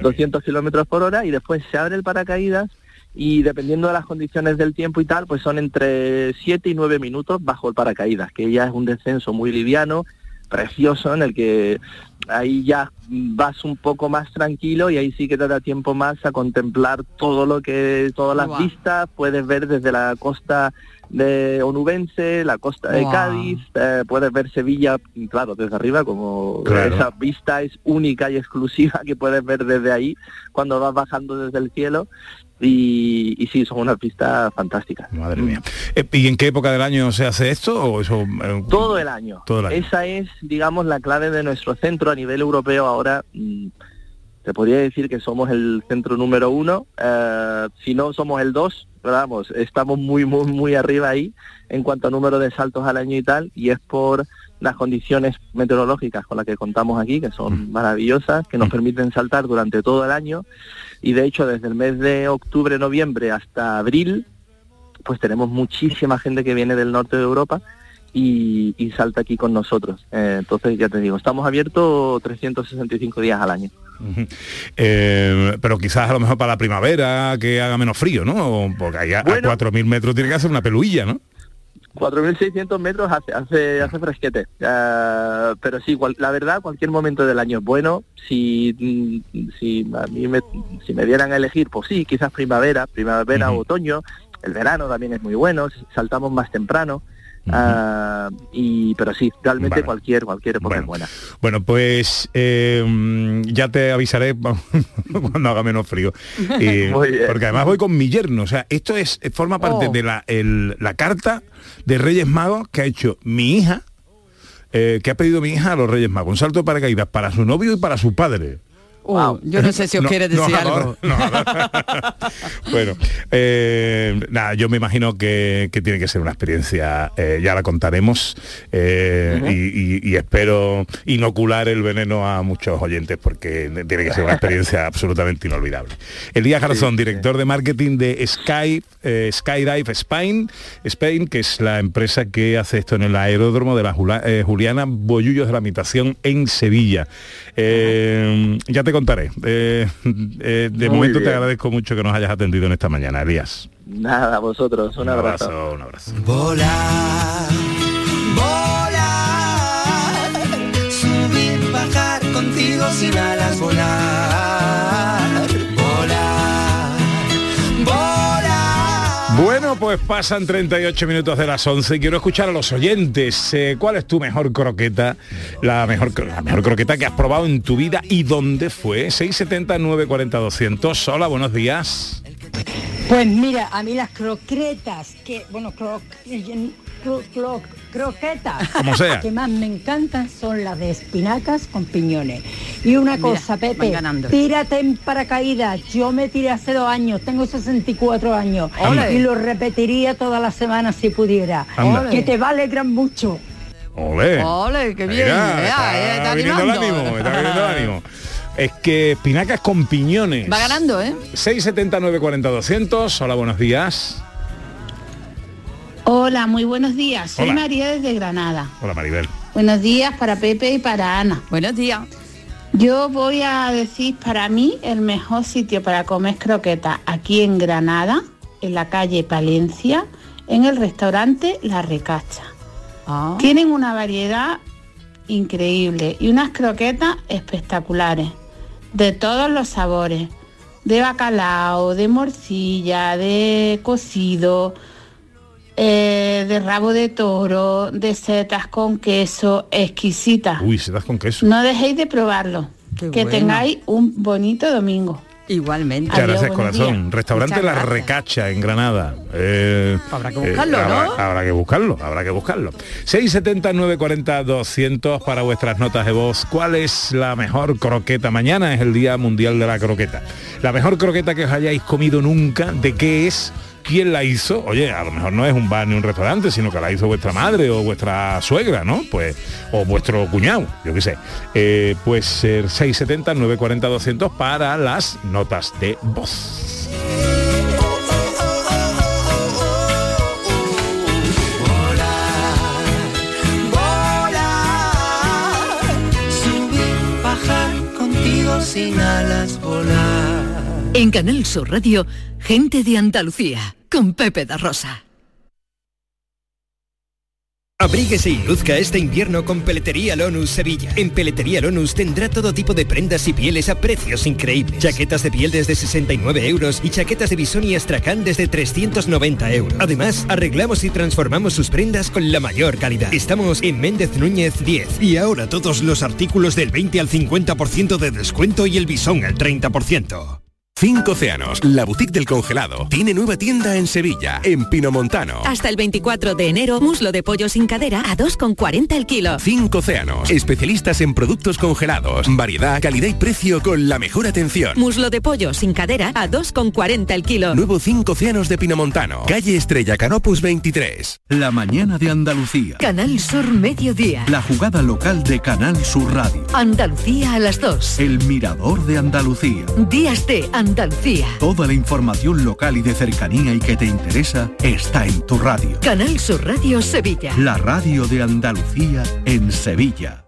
200 kilómetros por hora, y después se abre el paracaídas, y dependiendo de las condiciones del tiempo y tal, pues son entre 7 y 9 minutos bajo el paracaídas, que ya es un descenso muy liviano, precioso, en el que ahí ya vas un poco más tranquilo y ahí sí que te da tiempo más a contemplar todo lo que, todas las vistas, puedes ver desde la costa de Onubense, la costa de. Cádiz, eh, puedes ver Sevilla, claro, desde arriba, como Claro. esa vista es única y exclusiva que puedes ver desde ahí cuando vas bajando desde el cielo y, y sí, son unas vistas fantásticas. Madre mía. Eh, ¿Y en qué época del año se hace esto? ¿O eso, eh, Todo el año. Todo el año. Esa es, digamos, la clave de nuestro centro a nivel europeo. Ahora, mm, te podría decir que somos el centro número uno. eh, si no, somos el dos. Pero vamos, estamos muy, muy, muy arriba ahí en cuanto a número de saltos al año y tal. Y es por las condiciones meteorológicas con las que contamos aquí, que son maravillosas, que nos permiten saltar durante todo el año. Y de hecho, desde el mes de octubre, noviembre hasta abril, pues tenemos muchísima gente que viene del norte de Europa y, y salta aquí con nosotros. Eh, entonces, ya te digo, estamos abiertos 365 días al año. Eh, pero quizás a lo mejor para la primavera que haga menos frío, ¿no? Porque ahí a, a Bueno. 4.000 metros tiene que hacer una peluilla, ¿no? 4.600 metros hace, hace, hace fresquete. Eh, pero sí, cual- la verdad, cualquier momento del año es bueno. Si, mm, si a mí me, si me dieran a elegir, pues sí, quizás primavera, primavera o otoño. El verano también es muy bueno, saltamos más temprano. Ah, y pero sí, realmente Vale. cualquier cualquier época es buena. Bueno, pues eh, ya te avisaré cuando haga menos frío. Porque además voy con mi yerno. O sea, esto es forma parte Oh. de la, el- la carta de Reyes Magos que ha hecho mi hija, eh, que ha pedido mi hija a los Reyes Magos. Un salto de paracaídas para su novio y para su padre. Uh, yo no sé si os No, quiere decir algo. bueno, eh, nada, yo me imagino que, que tiene que ser una experiencia, eh, ya la contaremos, eh, y, y- y espero inocular el veneno a muchos oyentes porque tiene que ser una experiencia absolutamente inolvidable. Elías Garzón, director de marketing de Sky, Skydive Spain, Spain, que es la empresa que hace esto en el aeródromo de la Jula- Juliana Bollullos de la Habitación en Sevilla. Ya te contaré. Eh, eh, de Muy momento te agradezco mucho que nos hayas atendido en esta mañana, Elías. Nada, a vosotros, un, Un abrazo. abrazo, un abrazo. Volar, volar, subir, bajar contigo sin alas, volar, pues pasan 38 minutos de las 11 y quiero escuchar a los oyentes. Eh, ¿Cuál es tu mejor croqueta? La mejor, la mejor croqueta que has probado en tu vida y dónde fue? 670 940 200. Hola, buenos días. Pues mira, a mí las croquetas, que, bueno, cro- cro- cro- croquetas, Como sea. que más me encantan son las de espinacas con piñones. Y una Mira, cosa, Pepe, ganando. tírate en paracaídas. Yo me tiré hace dos años, tengo 64 años y lo repetiría toda la semana si pudiera. Que te va a alegrar mucho. Ole. Ole, qué bien. Mira, eh, está viniendo el animando. ánimo, está viniendo el ánimo. Es que espinacas con piñones. Va ganando, ¿eh? 679 40 200. Hola, buenos días. Hola, muy buenos días. Soy Hola. María desde Granada. Hola, Maribel. Buenos días para Pepe y para Ana. Buenos días. Yo voy a decir para mí el mejor sitio para comer croquetas aquí en Granada, en la calle Palencia, en el restaurante La Recacha. Ah. Tienen una variedad increíble y unas croquetas espectaculares, de todos los sabores, de bacalao, de morcilla, de cocido, eh, de rabo de toro, de setas con queso, exquisitas. Uy, se das con queso. No dejéis de probarlo. Qué que bueno. tengáis un bonito domingo. Igualmente. Muchas Adiós, gracias, corazón. días. Restaurante Muchas La gracias. Recacha en Granada. Eh, Habrá que buscarlo, habrá, ¿no? habrá que buscarlo, habrá que buscarlo. 670 940 200 para vuestras notas de voz. ¿Cuál es la mejor croqueta? Mañana es el Día Mundial de la Croqueta. La mejor croqueta que os hayáis comido nunca, ¿de qué es? ¿Quién la hizo? Oye, a lo mejor no es un bar ni un restaurante, sino que la hizo vuestra madre o vuestra suegra, ¿no? Pues, o vuestro cuñado, yo qué sé. Eh, pues ser 670 940 200 para las notas de voz. En Canal Sur Radio, gente de Andalucía, con Pepe da Rosa. Abríguese y luzca este invierno con Peletería Lonus Sevilla. En Peletería Lonus tendrá todo tipo de prendas y pieles a precios increíbles. Chaquetas de piel desde 69 euros y chaquetas de bisón y astracán desde 390 euros. Además, arreglamos y transformamos sus prendas con la mayor calidad. Estamos en Méndez Núñez 10. Y ahora todos los artículos del 20 al 50% de descuento y el bisón al 30%. Cinco Océanos, la boutique del congelado, tiene nueva tienda en Sevilla, en Pinomontano. Hasta el 24 de enero, muslo de pollo sin cadera a 2,40 el kilo. Cinco Océanos, especialistas en productos congelados, variedad, calidad y precio con la mejor atención. Muslo de pollo sin cadera a 2,40 el kilo. Nuevo Cinco Océanos de Pinomontano, calle Estrella Canopus 23. La mañana de Andalucía. Canal Sur Mediodía. La jugada local de Canal Sur Radio. Andalucía a las 2. El mirador de Andalucía. Días de Andalucía. Toda la información local y de cercanía y que te interesa está en tu radio. Canal Sur Radio Sevilla. La radio de Andalucía en Sevilla.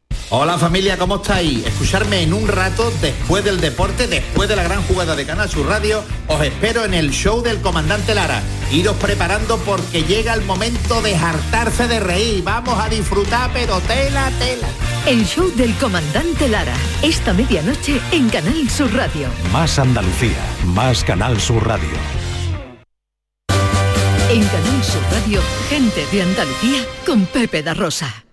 Hola familia, ¿cómo estáis? Escucharme en un rato después del deporte, después de la gran jugada de Canal Sur Radio. Os espero en el show del comandante Lara. Iros preparando porque llega el momento de hartarse de reír. Vamos a disfrutar, pero tela, tela. El show del comandante Lara. Esta medianoche en Canal Sur Radio. Más Andalucía, más Canal Sur Radio. En Canal Sur Radio, gente de Andalucía con Pepe da Rosa.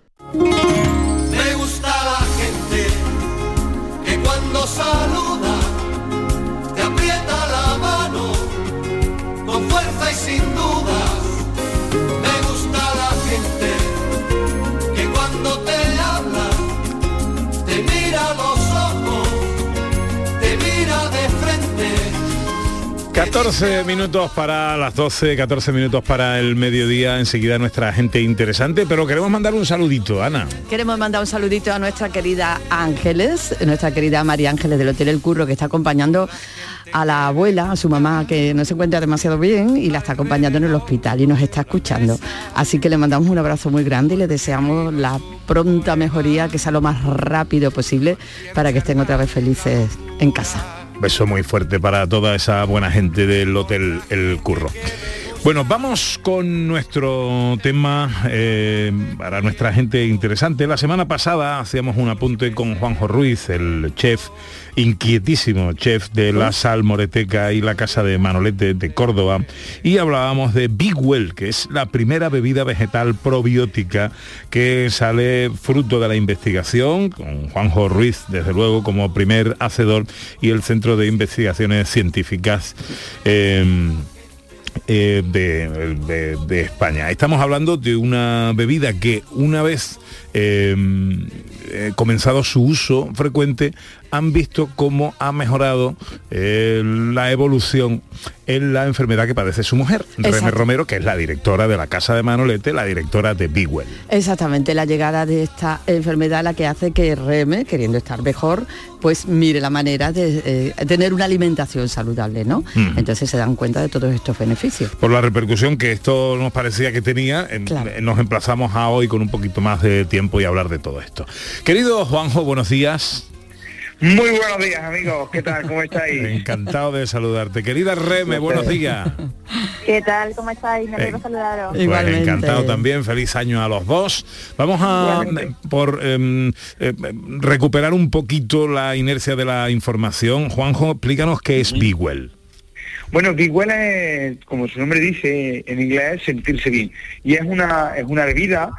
14 minutos para las 12, 14 minutos para el mediodía, enseguida nuestra gente interesante, pero queremos mandar un saludito, Ana. Queremos mandar un saludito a nuestra querida Ángeles, nuestra querida María Ángeles del Hotel El Curro, que está acompañando a la abuela, a su mamá, que no se encuentra demasiado bien y la está acompañando en el hospital y nos está escuchando. Así que le mandamos un abrazo muy grande y le deseamos la pronta mejoría, que sea lo más rápido posible para que estén otra vez felices en casa. Beso muy fuerte para toda esa buena gente del Hotel El Curro. Bueno, vamos con nuestro tema eh, para nuestra gente interesante. La semana pasada hacíamos un apunte con Juanjo Ruiz, el chef inquietísimo chef de la Salmoreteca y la Casa de Manolete de Córdoba y hablábamos de Big Well, que es la primera bebida vegetal probiótica que sale fruto de la investigación con Juanjo Ruiz, desde luego como primer hacedor y el Centro de Investigaciones Científicas. eh, eh, de, de- de España. Estamos hablando de una bebida que una vez eh, eh, comenzado su uso frecuente, han visto cómo ha mejorado eh, la evolución en la enfermedad que padece su mujer, Exacto. Romero, que es la directora de la Casa de Manolete, la directora de Big Well. Exactamente, la llegada de esta enfermedad la que hace que Reme, queriendo estar mejor, pues mire la manera de eh, tener una alimentación saludable, ¿no? Mm. Entonces se dan cuenta de todos estos beneficios. Por la repercusión que esto nos parecía que tenía, en- nos emplazamos a hoy con un poquito más de tiempo y hablar de todo esto. Querido Juanjo, buenos días. Muy buenos días, amigos. ¿Qué tal? ¿Cómo estáis? Encantado de saludarte. Querida Reme, buenos días. ¿Qué tal? ¿Cómo estáis? Me Eh, alegro saludaros. Pues encantado también, feliz año a los dos. Vamos a Igualmente. eh, por em, eh, recuperar un poquito la inercia de la información. Juanjo, explícanos qué es Big Well. Bueno, Big Well es, como su nombre dice en inglés, sentirse bien. Y es una, es una bebida,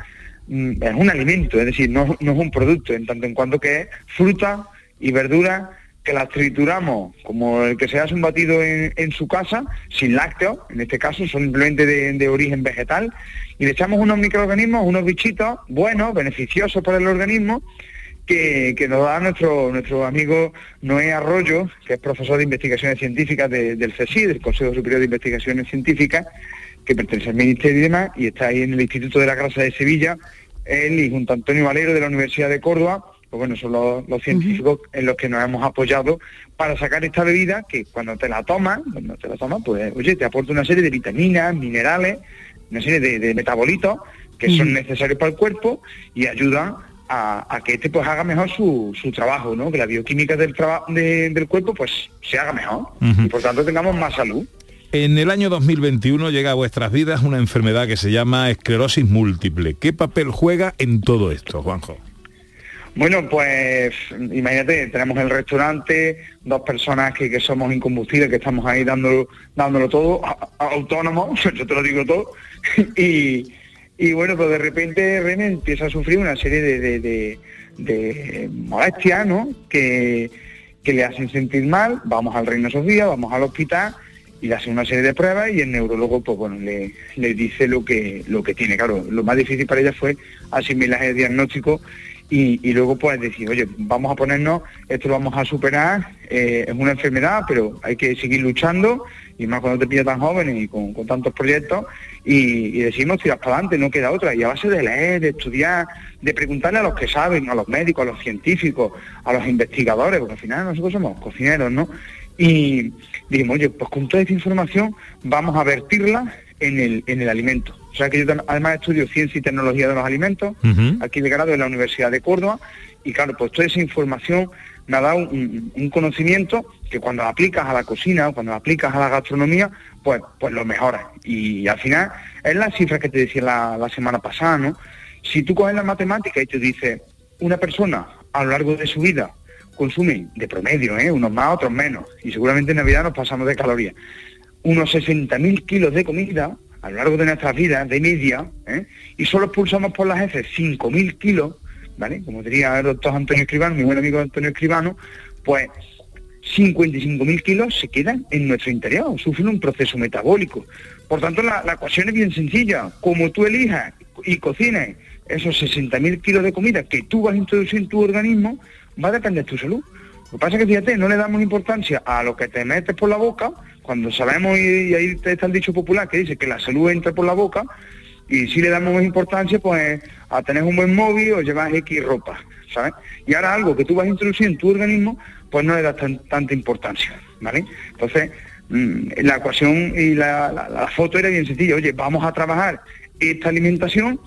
es un alimento, es decir, no, no es un producto, en tanto en cuanto que es fruta y verdura que las trituramos como el que se hace un batido en, en su casa, sin lácteos, en este caso simplemente de, de origen vegetal, y le echamos unos microorganismos, unos bichitos buenos, beneficiosos para el organismo, que, que nos da nuestro, nuestro amigo Noé Arroyo, que es profesor de investigaciones científicas de- del CSI, del Consejo Superior de Investigaciones Científicas, que pertenece al Ministerio y demás, y está ahí en el Instituto de la Grasa de Sevilla, él y junto a Antonio Valero de la Universidad de Córdoba, pues bueno, son los, los científicos en los que nos hemos apoyado para sacar esta bebida que cuando te la tomas, cuando te la tomas, pues oye, te aporta una serie de vitaminas, minerales, una serie de, de metabolitos que son necesarios para el cuerpo y ayudan a, a que este pues haga mejor su, su trabajo, ¿no? Que la bioquímica del, traba- de- del cuerpo pues se haga mejor y por tanto tengamos más salud. En el año 2021 llega a vuestras vidas una enfermedad que se llama esclerosis múltiple. ¿Qué papel juega en todo esto, Juanjo? Bueno, pues imagínate, tenemos el restaurante, dos personas que, que somos incombustibles, que estamos ahí dándolo, dándolo todo, autónomos, yo te lo digo todo, y, y bueno, pues de repente René empieza a sufrir una serie de molestias, ¿no? Que, que le hacen sentir mal, vamos al Reino Sofía, vamos al hospital y le hacen una serie de pruebas y el neurólogo pues bueno le, le dice lo que lo que tiene. Claro, lo más difícil para ella fue asimilar el diagnóstico y, y luego pues decir, oye, vamos a ponernos, esto lo vamos a superar, eh, es una enfermedad, pero hay que seguir luchando, y más cuando te pilla tan joven y con, con tantos proyectos, y, y decimos tirar para adelante, no queda otra, y a base de leer, de estudiar, de preguntarle a los que saben, a los médicos, a los científicos, a los investigadores, porque al final nosotros somos cocineros, ¿no? Y dijimos, oye, pues con toda esta información vamos a vertirla en el, en el alimento. O sea que yo además estudio ciencia y tecnología de los alimentos, aquí de grado en la Universidad de Córdoba, y claro, pues toda esa información me ha dado un, un conocimiento que cuando la aplicas a la cocina, cuando la aplicas a la gastronomía, pues, pues lo mejoras. Y al final es la cifra que te decía la, la semana pasada, ¿no? Si tú coges la matemática y te dices, una persona a lo largo de su vida consume de promedio, ¿eh? unos más, otros menos, y seguramente en Navidad nos pasamos de calorías, unos 60.000 kilos de comida a lo largo de nuestras vidas, de media, ¿eh? y solo expulsamos por las heces 5.000 kilos, ¿vale? Como diría el doctor Antonio Escribano, mi buen amigo Antonio Escribano, pues 55.000 kilos se quedan en nuestro interior, sufren un proceso metabólico. Por tanto, la, la ecuación es bien sencilla. Como tú elijas y cocines esos 60.000 kilos de comida que tú vas a introducir en tu organismo, va a depender de tu salud. Lo que pasa es que, fíjate, no le damos importancia a lo que te metes por la boca, cuando sabemos, y, y ahí está el dicho popular que dice que la salud entra por la boca, y si le damos más importancia pues a tener un buen móvil o llevar X ropa, ¿sabes? Y ahora algo que tú vas a introducir en tu organismo, pues no le das tan- tanta importancia, ¿vale? Entonces, mm, la ecuación y la- la foto era bien sencilla, oye, vamos a trabajar esta alimentación,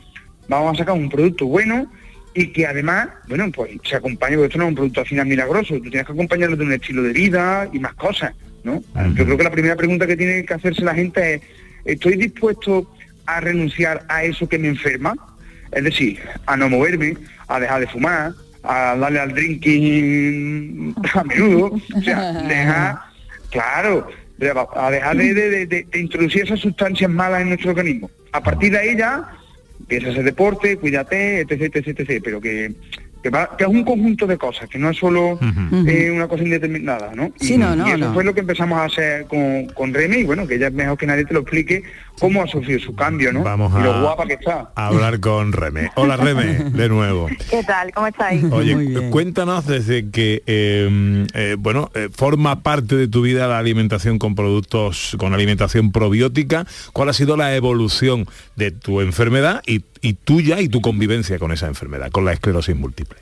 vamos a sacar un producto bueno y que además, bueno, pues se acompañe, porque esto no es un producto al final milagroso, tú tienes que acompañarlo de un estilo de vida y más cosas, ¿no? Yo creo que la primera pregunta que tiene que hacerse la gente es, ¿estoy dispuesto a renunciar a eso que me enferma? Es decir, a no moverme, a dejar de fumar, a darle al drinking a menudo, o sea, dejar, claro, a dejar de, de- de- de- de introducir esas sustancias malas en nuestro organismo. A partir de ahí ya empieza a hacer deporte, cuídate, etc, etc, etc, pero que, que, va- que es un conjunto de cosas, que no es solo eh, una cosa indeterminada, ¿no? Sí, y, no, no, y eso no. fue lo que empezamos a hacer con, con Reme y bueno, que ella es mejor que nadie te lo explique cómo ha sufrido su cambio, ¿no? Vamos y lo a- guapa que está. A hablar con Reme. Hola Reme, de nuevo. ¿Qué tal? ¿Cómo estáis? Oye, cuéntanos desde que eh, eh, bueno eh, forma parte de tu vida la alimentación con productos con alimentación probiótica. ¿Cuál ha sido la evolución de tu enfermedad y, y tuya y tu convivencia con esa enfermedad, con la esclerosis múltiple?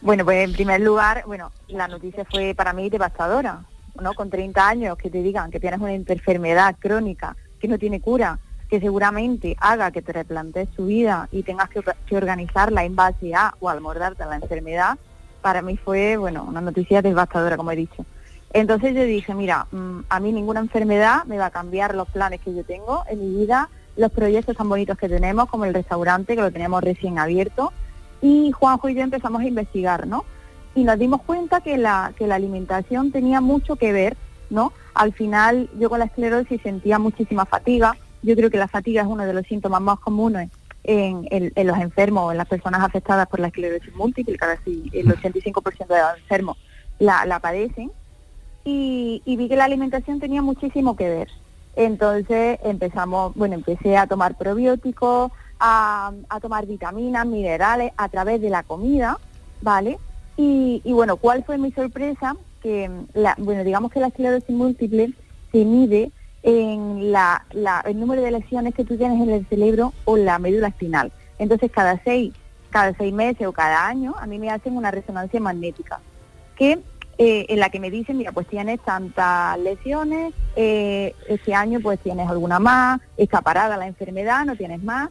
Bueno, pues en primer lugar, bueno, la noticia fue para mí devastadora, ¿no? Con 30 años que te digan que tienes una enfermedad crónica que no tiene cura, que seguramente haga que te replantees tu vida y tengas que, orga- que organizarla en base a o al mordarte la enfermedad, para mí fue, bueno, una noticia devastadora, como he dicho. Entonces yo dije, mira, mm, a mí ninguna enfermedad me va a cambiar los planes que yo tengo en mi vida, los proyectos tan bonitos que tenemos, como el restaurante, que lo teníamos recién abierto, y Juanjo y yo empezamos a investigar, ¿no? Y nos dimos cuenta que la, que la alimentación tenía mucho que ver, ¿no? Al final yo con la esclerosis sentía muchísima fatiga, yo creo que la fatiga es uno de los síntomas más comunes en, en- en los enfermos en las personas afectadas por la esclerosis múltiple, casi el 85% de los enfermos la, la padecen, y, y vi que la alimentación tenía muchísimo que ver. Entonces empezamos, bueno, empecé a tomar probióticos, a, a tomar vitaminas, minerales a través de la comida, ¿vale? Y, y bueno, ¿cuál fue mi sorpresa? Que, la, bueno, digamos que la esclerosis múltiple se mide en la, la- el número de lesiones que tú tienes en el cerebro o la médula espinal. Entonces, cada seis, cada seis meses o cada año, a mí me hacen una resonancia magnética, que eh, en la que me dicen, mira, pues tienes tantas lesiones, eh, este año pues tienes alguna más, está parada la enfermedad, no tienes más.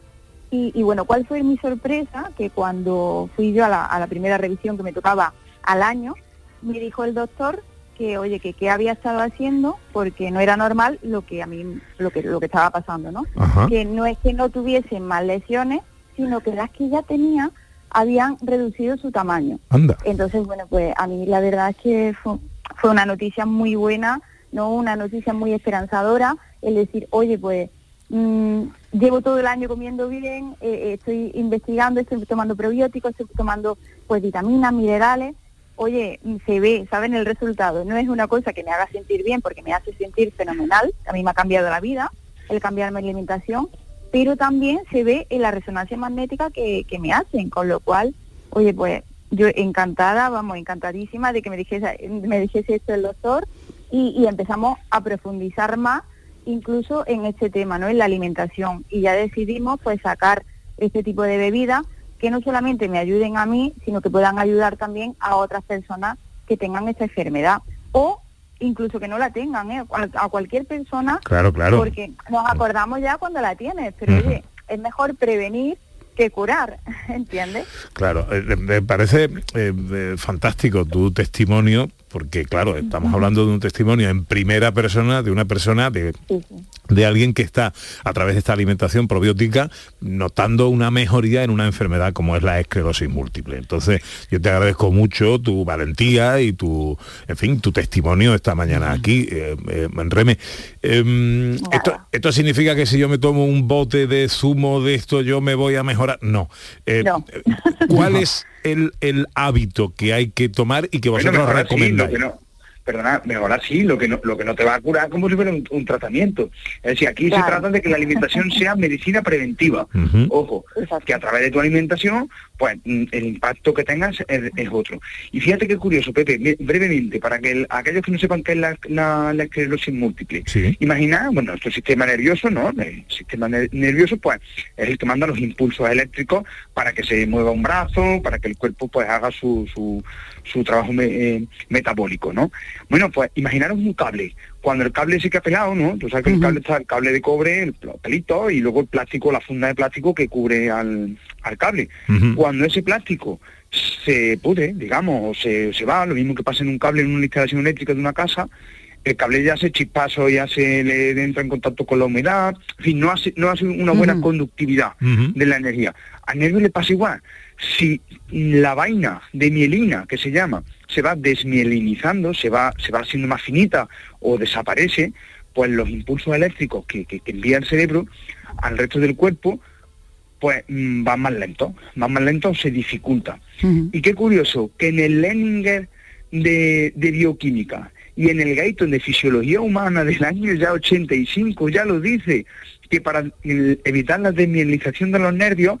Y, bueno, ¿cuál fue mi sorpresa? Que cuando fui yo a la primera revisión que me tocaba al año, me dijo el doctor que, oye, que qué había estado haciendo porque no era normal lo que a mí, lo que, lo que estaba pasando, ¿no? Ajá. Que no es que no tuviesen más lesiones, sino que las que ya tenía habían reducido su tamaño. Anda. Entonces, bueno, pues a mí la verdad es que fue, fue una noticia muy buena, no una noticia muy esperanzadora, el decir, oye, pues mm, llevo todo el año comiendo bien, eh, estoy investigando, estoy tomando probióticos, estoy tomando pues vitaminas, minerales, oye, se ve, saben el resultado, no es una cosa que me haga sentir bien porque me hace sentir fenomenal, a mí me ha cambiado la vida el cambiar mi alimentación, pero también se ve en la resonancia magnética que, que me hacen, con lo cual, oye, pues yo encantada, vamos, encantadísima de que me dijese, me dijese esto el doctor y, y empezamos a profundizar más incluso en este tema, ¿no? En la alimentación. Y ya decidimos pues sacar este tipo de bebidas que no solamente me ayuden a mí, sino que puedan ayudar también a otras personas que tengan esta enfermedad o incluso que no la tengan, ¿eh? a cualquier persona, Claro, claro. porque nos acordamos ya cuando la tienes, pero oye, es mejor prevenir que curar, ¿entiendes? Claro, eh, me parece eh, fantástico tu testimonio, porque claro, estamos hablando de un testimonio en primera persona de una persona de, de alguien que está a través de esta alimentación probiótica notando una mejoría en una enfermedad como es la esclerosis múltiple. Entonces, yo te agradezco mucho tu valentía y tu, en fin, tu testimonio esta mañana aquí, eh, eh, en Reme. Em, esto, esto significa que si yo me tomo un bote de zumo de esto, yo me voy a mejorar. No. Eh, No. ¿Cuál es el, el hábito que hay que tomar y que vosotros recomendáis? Lo que no- perdona, mejorar sí, lo que no, lo que no te va a curar como si fuera un, un tratamiento. Es decir, aquí se trata de que la alimentación sea medicina preventiva. Ojo, que a través de tu alimentación, pues mm, el impacto que tengas es, es otro. Y fíjate qué curioso, Pepe, me- brevemente, para que el- aquellos que no sepan qué es la, la- la esclerosis múltiple, imagina, bueno, nuestro sistema nervioso, ¿no? El sistema ner- nervioso, pues, es el que manda los impulsos eléctricos para que se mueva un brazo, para que el cuerpo, pues, haga su, su, su trabajo me- eh, metabólico, ¿no? Bueno, pues imaginaros un cable. Cuando el cable se queda pelado, ¿no? Tú sabes que el cable está el cable de cobre, el pelito, y luego el plástico, la funda de plástico que cubre al, al cable. Cuando ese plástico se pudre, digamos, o se, se va, lo mismo que pasa en un cable en una instalación eléctrica de una casa, el cable ya hace chispazo, ya se le entra en contacto con la humedad, en fin, no hace, no hace una buena conductividad de la energía. Al nervio le pasa igual. Si la vaina de mielina, que se llama, se va desmielinizando, se va, se va haciendo más finita o desaparece, pues los impulsos eléctricos que, que- que envía el cerebro al resto del cuerpo, pues mm, van más lentos, van más lentos, se dificulta. Y qué curioso, que en el Leninger de, de bioquímica y en el Gaiton de fisiología humana del año ya 85 ya lo dice, que para evitar la desmielinización de los nervios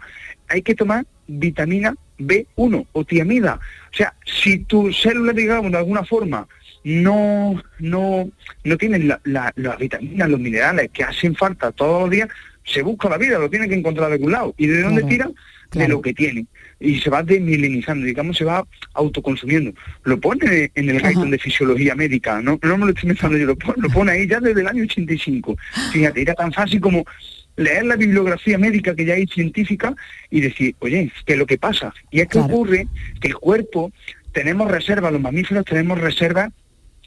hay que tomar vitamina B1 o tiamida. O sea, si tus células, digamos, de alguna forma no, no, no tienen la- la- las vitaminas, los minerales que hacen falta todos los días, se busca la vida, lo tiene que encontrar de algún lado. ¿Y de dónde Claro, tira? De lo que tiene. Y se va desmilinizando, digamos, se va autoconsumiendo. Lo pone en el de Fisiología Médica, no, no me lo estoy pensando yo, lo pone, lo pone ahí ya desde el año 85. Fíjate, era tan fácil como leer la bibliografía médica que ya hay científica y decir, oye, ¿qué es lo que pasa? Y es que ocurre que el cuerpo, tenemos reservas, los mamíferos tenemos reservas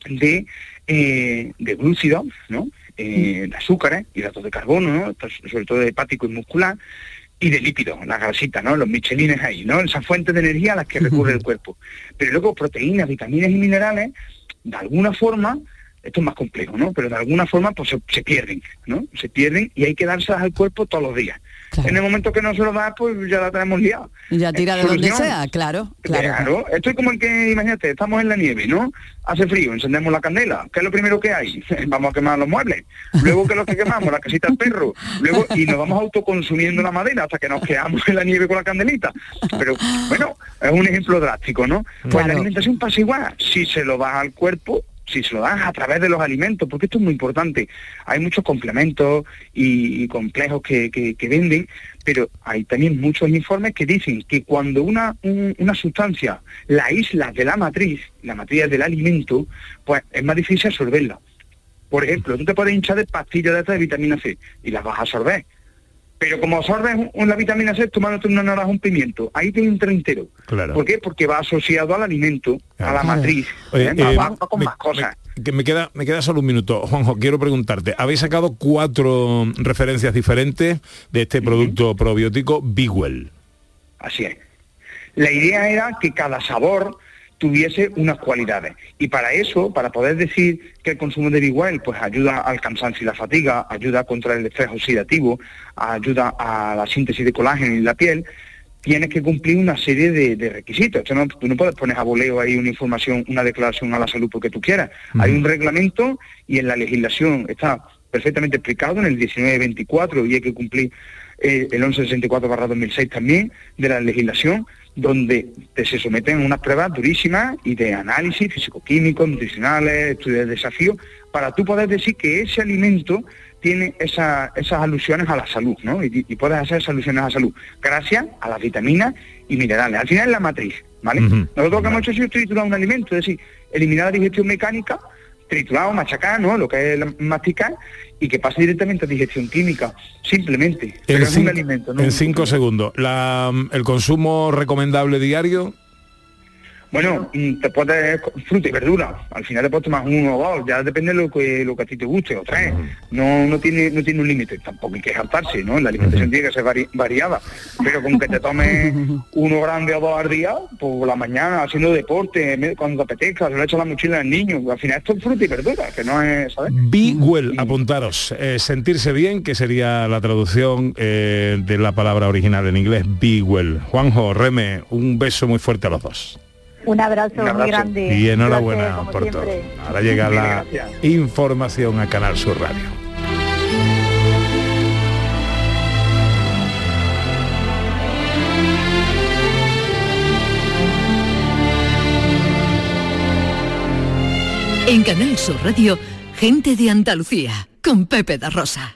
de, eh, de glúcidos, ¿no? Eh, de azúcares, hidratos de carbono, ¿no? Sobre todo de hepático y muscular, y de lípidos, la grasita, ¿no? Los michelines ahí, ¿no? Esas fuentes de energía a las que recurre el cuerpo. Pero luego proteínas, vitaminas y minerales, de alguna forma, esto es más complejo, ¿no? Pero de alguna forma pues se, se pierden, ¿no? Se pierden y hay que dárselas al cuerpo todos los días. En el momento que no se lo da, pues ya la tenemos liada. Ya tira de donde sea, claro, claro. Claro, esto es como el que, imagínate, estamos en la nieve, ¿no? Hace frío, encendemos la candela. ¿Qué es lo primero que hay? Vamos a quemar los muebles. Luego, ¿qué es lo que quemamos? La casita del perro. Luego, y nos vamos autoconsumiendo la madera hasta que nos quedamos en la nieve con la candelita. Pero, bueno, es un ejemplo drástico, ¿no? Pues la alimentación pasa igual. Si se lo das al cuerpo, si se lo das a través de los alimentos, porque esto es muy importante. Hay muchos complementos y, complejos que, que- venden, pero hay también muchos informes que dicen que cuando una, un- una sustancia la aísla de la matriz, la matriz del alimento, pues es más difícil absorberla. Por ejemplo, tú te puedes hinchar de pastillas de de vitamina C y las vas a absorber. Pero como absorbes un- un- la vitamina C tomándote una naranja un pimiento, ahí te entra entero. Claro. ¿Por qué? Porque va asociado al alimento, a la Claro. matriz. Oye, ¿eh? Eh, va- va con me- más cosas. me- que me queda, me queda solo un minuto. Juanjo, quiero preguntarte, habéis sacado cuatro referencias diferentes de este producto probiótico Bigwell. Así es. La idea era que cada sabor tuviese unas cualidades. Y para eso, para poder decir que el consumo de Big Well pues ayuda al cansancio y la fatiga, ayuda contra el estrés oxidativo, ayuda a la síntesis de colágeno en la piel, tienes que cumplir una serie de, de requisitos. Esto no- tú no puedes poner a voleo ahí una información, una declaración a la salud porque tú quieras. Hay un reglamento y en la legislación está perfectamente explicado en el 1924 y hay que cumplir eh, el 1164-2006 también de la legislación donde te se someten a unas pruebas durísimas y de análisis físico-químicos, nutricionales, estudios de desafío, para tú poder decir que ese alimento tiene esa- esas alusiones a la salud, ¿no? Y, y puedes hacer esas alusiones a la salud, gracias a las vitaminas y minerales. Al final es la matriz, ¿vale? Nosotros lo que hemos hecho sido triturar un alimento, es decir, eliminar la digestión mecánica, triturado, machacar, ¿no? Lo que es masticar, y que pase directamente a digestión química, simplemente. Pero En es un cinco, alimento, ¿no? en cinco segundos. La, el consumo recomendable diario, Bueno, mm, te puedes fruta y verdura. Al final te puedes tomar uno o dos, ya depende de lo que lo que a ti te guste, o tres. No no tiene no tiene un límite, tampoco hay que saltarse, ¿no? La alimentación tiene que ser vari- variada. Pero con que te tomes uno grande o dos al día, por la mañana, haciendo deporte, cuando te apetezca, se lo echa la mochila al niño. Al final esto es fruta y verdura, que no es, ¿sabes? Be well, apuntaros. Eh, sentirse bien, que sería la traducción eh, de la palabra original en inglés, be well. Juanjo, Reme, un beso muy fuerte a los dos. Un abrazo, Un abrazo. muy grande. Y enhorabuena por todo. siempre. Ahora llega la información a Canal Sur Radio. En Canal Sur Radio, gente de Andalucía, con Pepe da Rosa.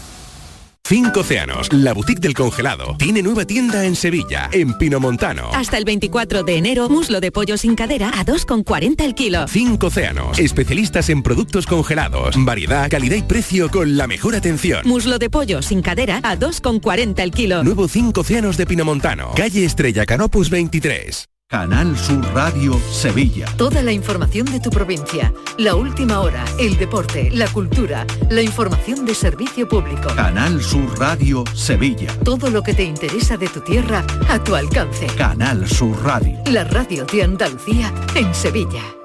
Cinco Océanos, la boutique del congelado, tiene nueva tienda en Sevilla, en Pinomontano. Hasta el 24 de enero, muslo de pollo sin cadera a 2,40 el kilo. Cinco Océanos, especialistas en productos congelados, variedad, calidad y precio con la mejor atención. Muslo de pollo sin cadera a 2,40 el kilo. Nuevo Cinco Océanos de Pinomontano, calle Estrella Canopus 23. Canal Sur Radio Sevilla. Toda la información de tu provincia, la última hora, el deporte, la cultura, la información de servicio público. Canal Sur Radio Sevilla. Todo lo que te interesa de tu tierra a tu alcance. Canal Sur Radio. La radio de Andalucía en Sevilla.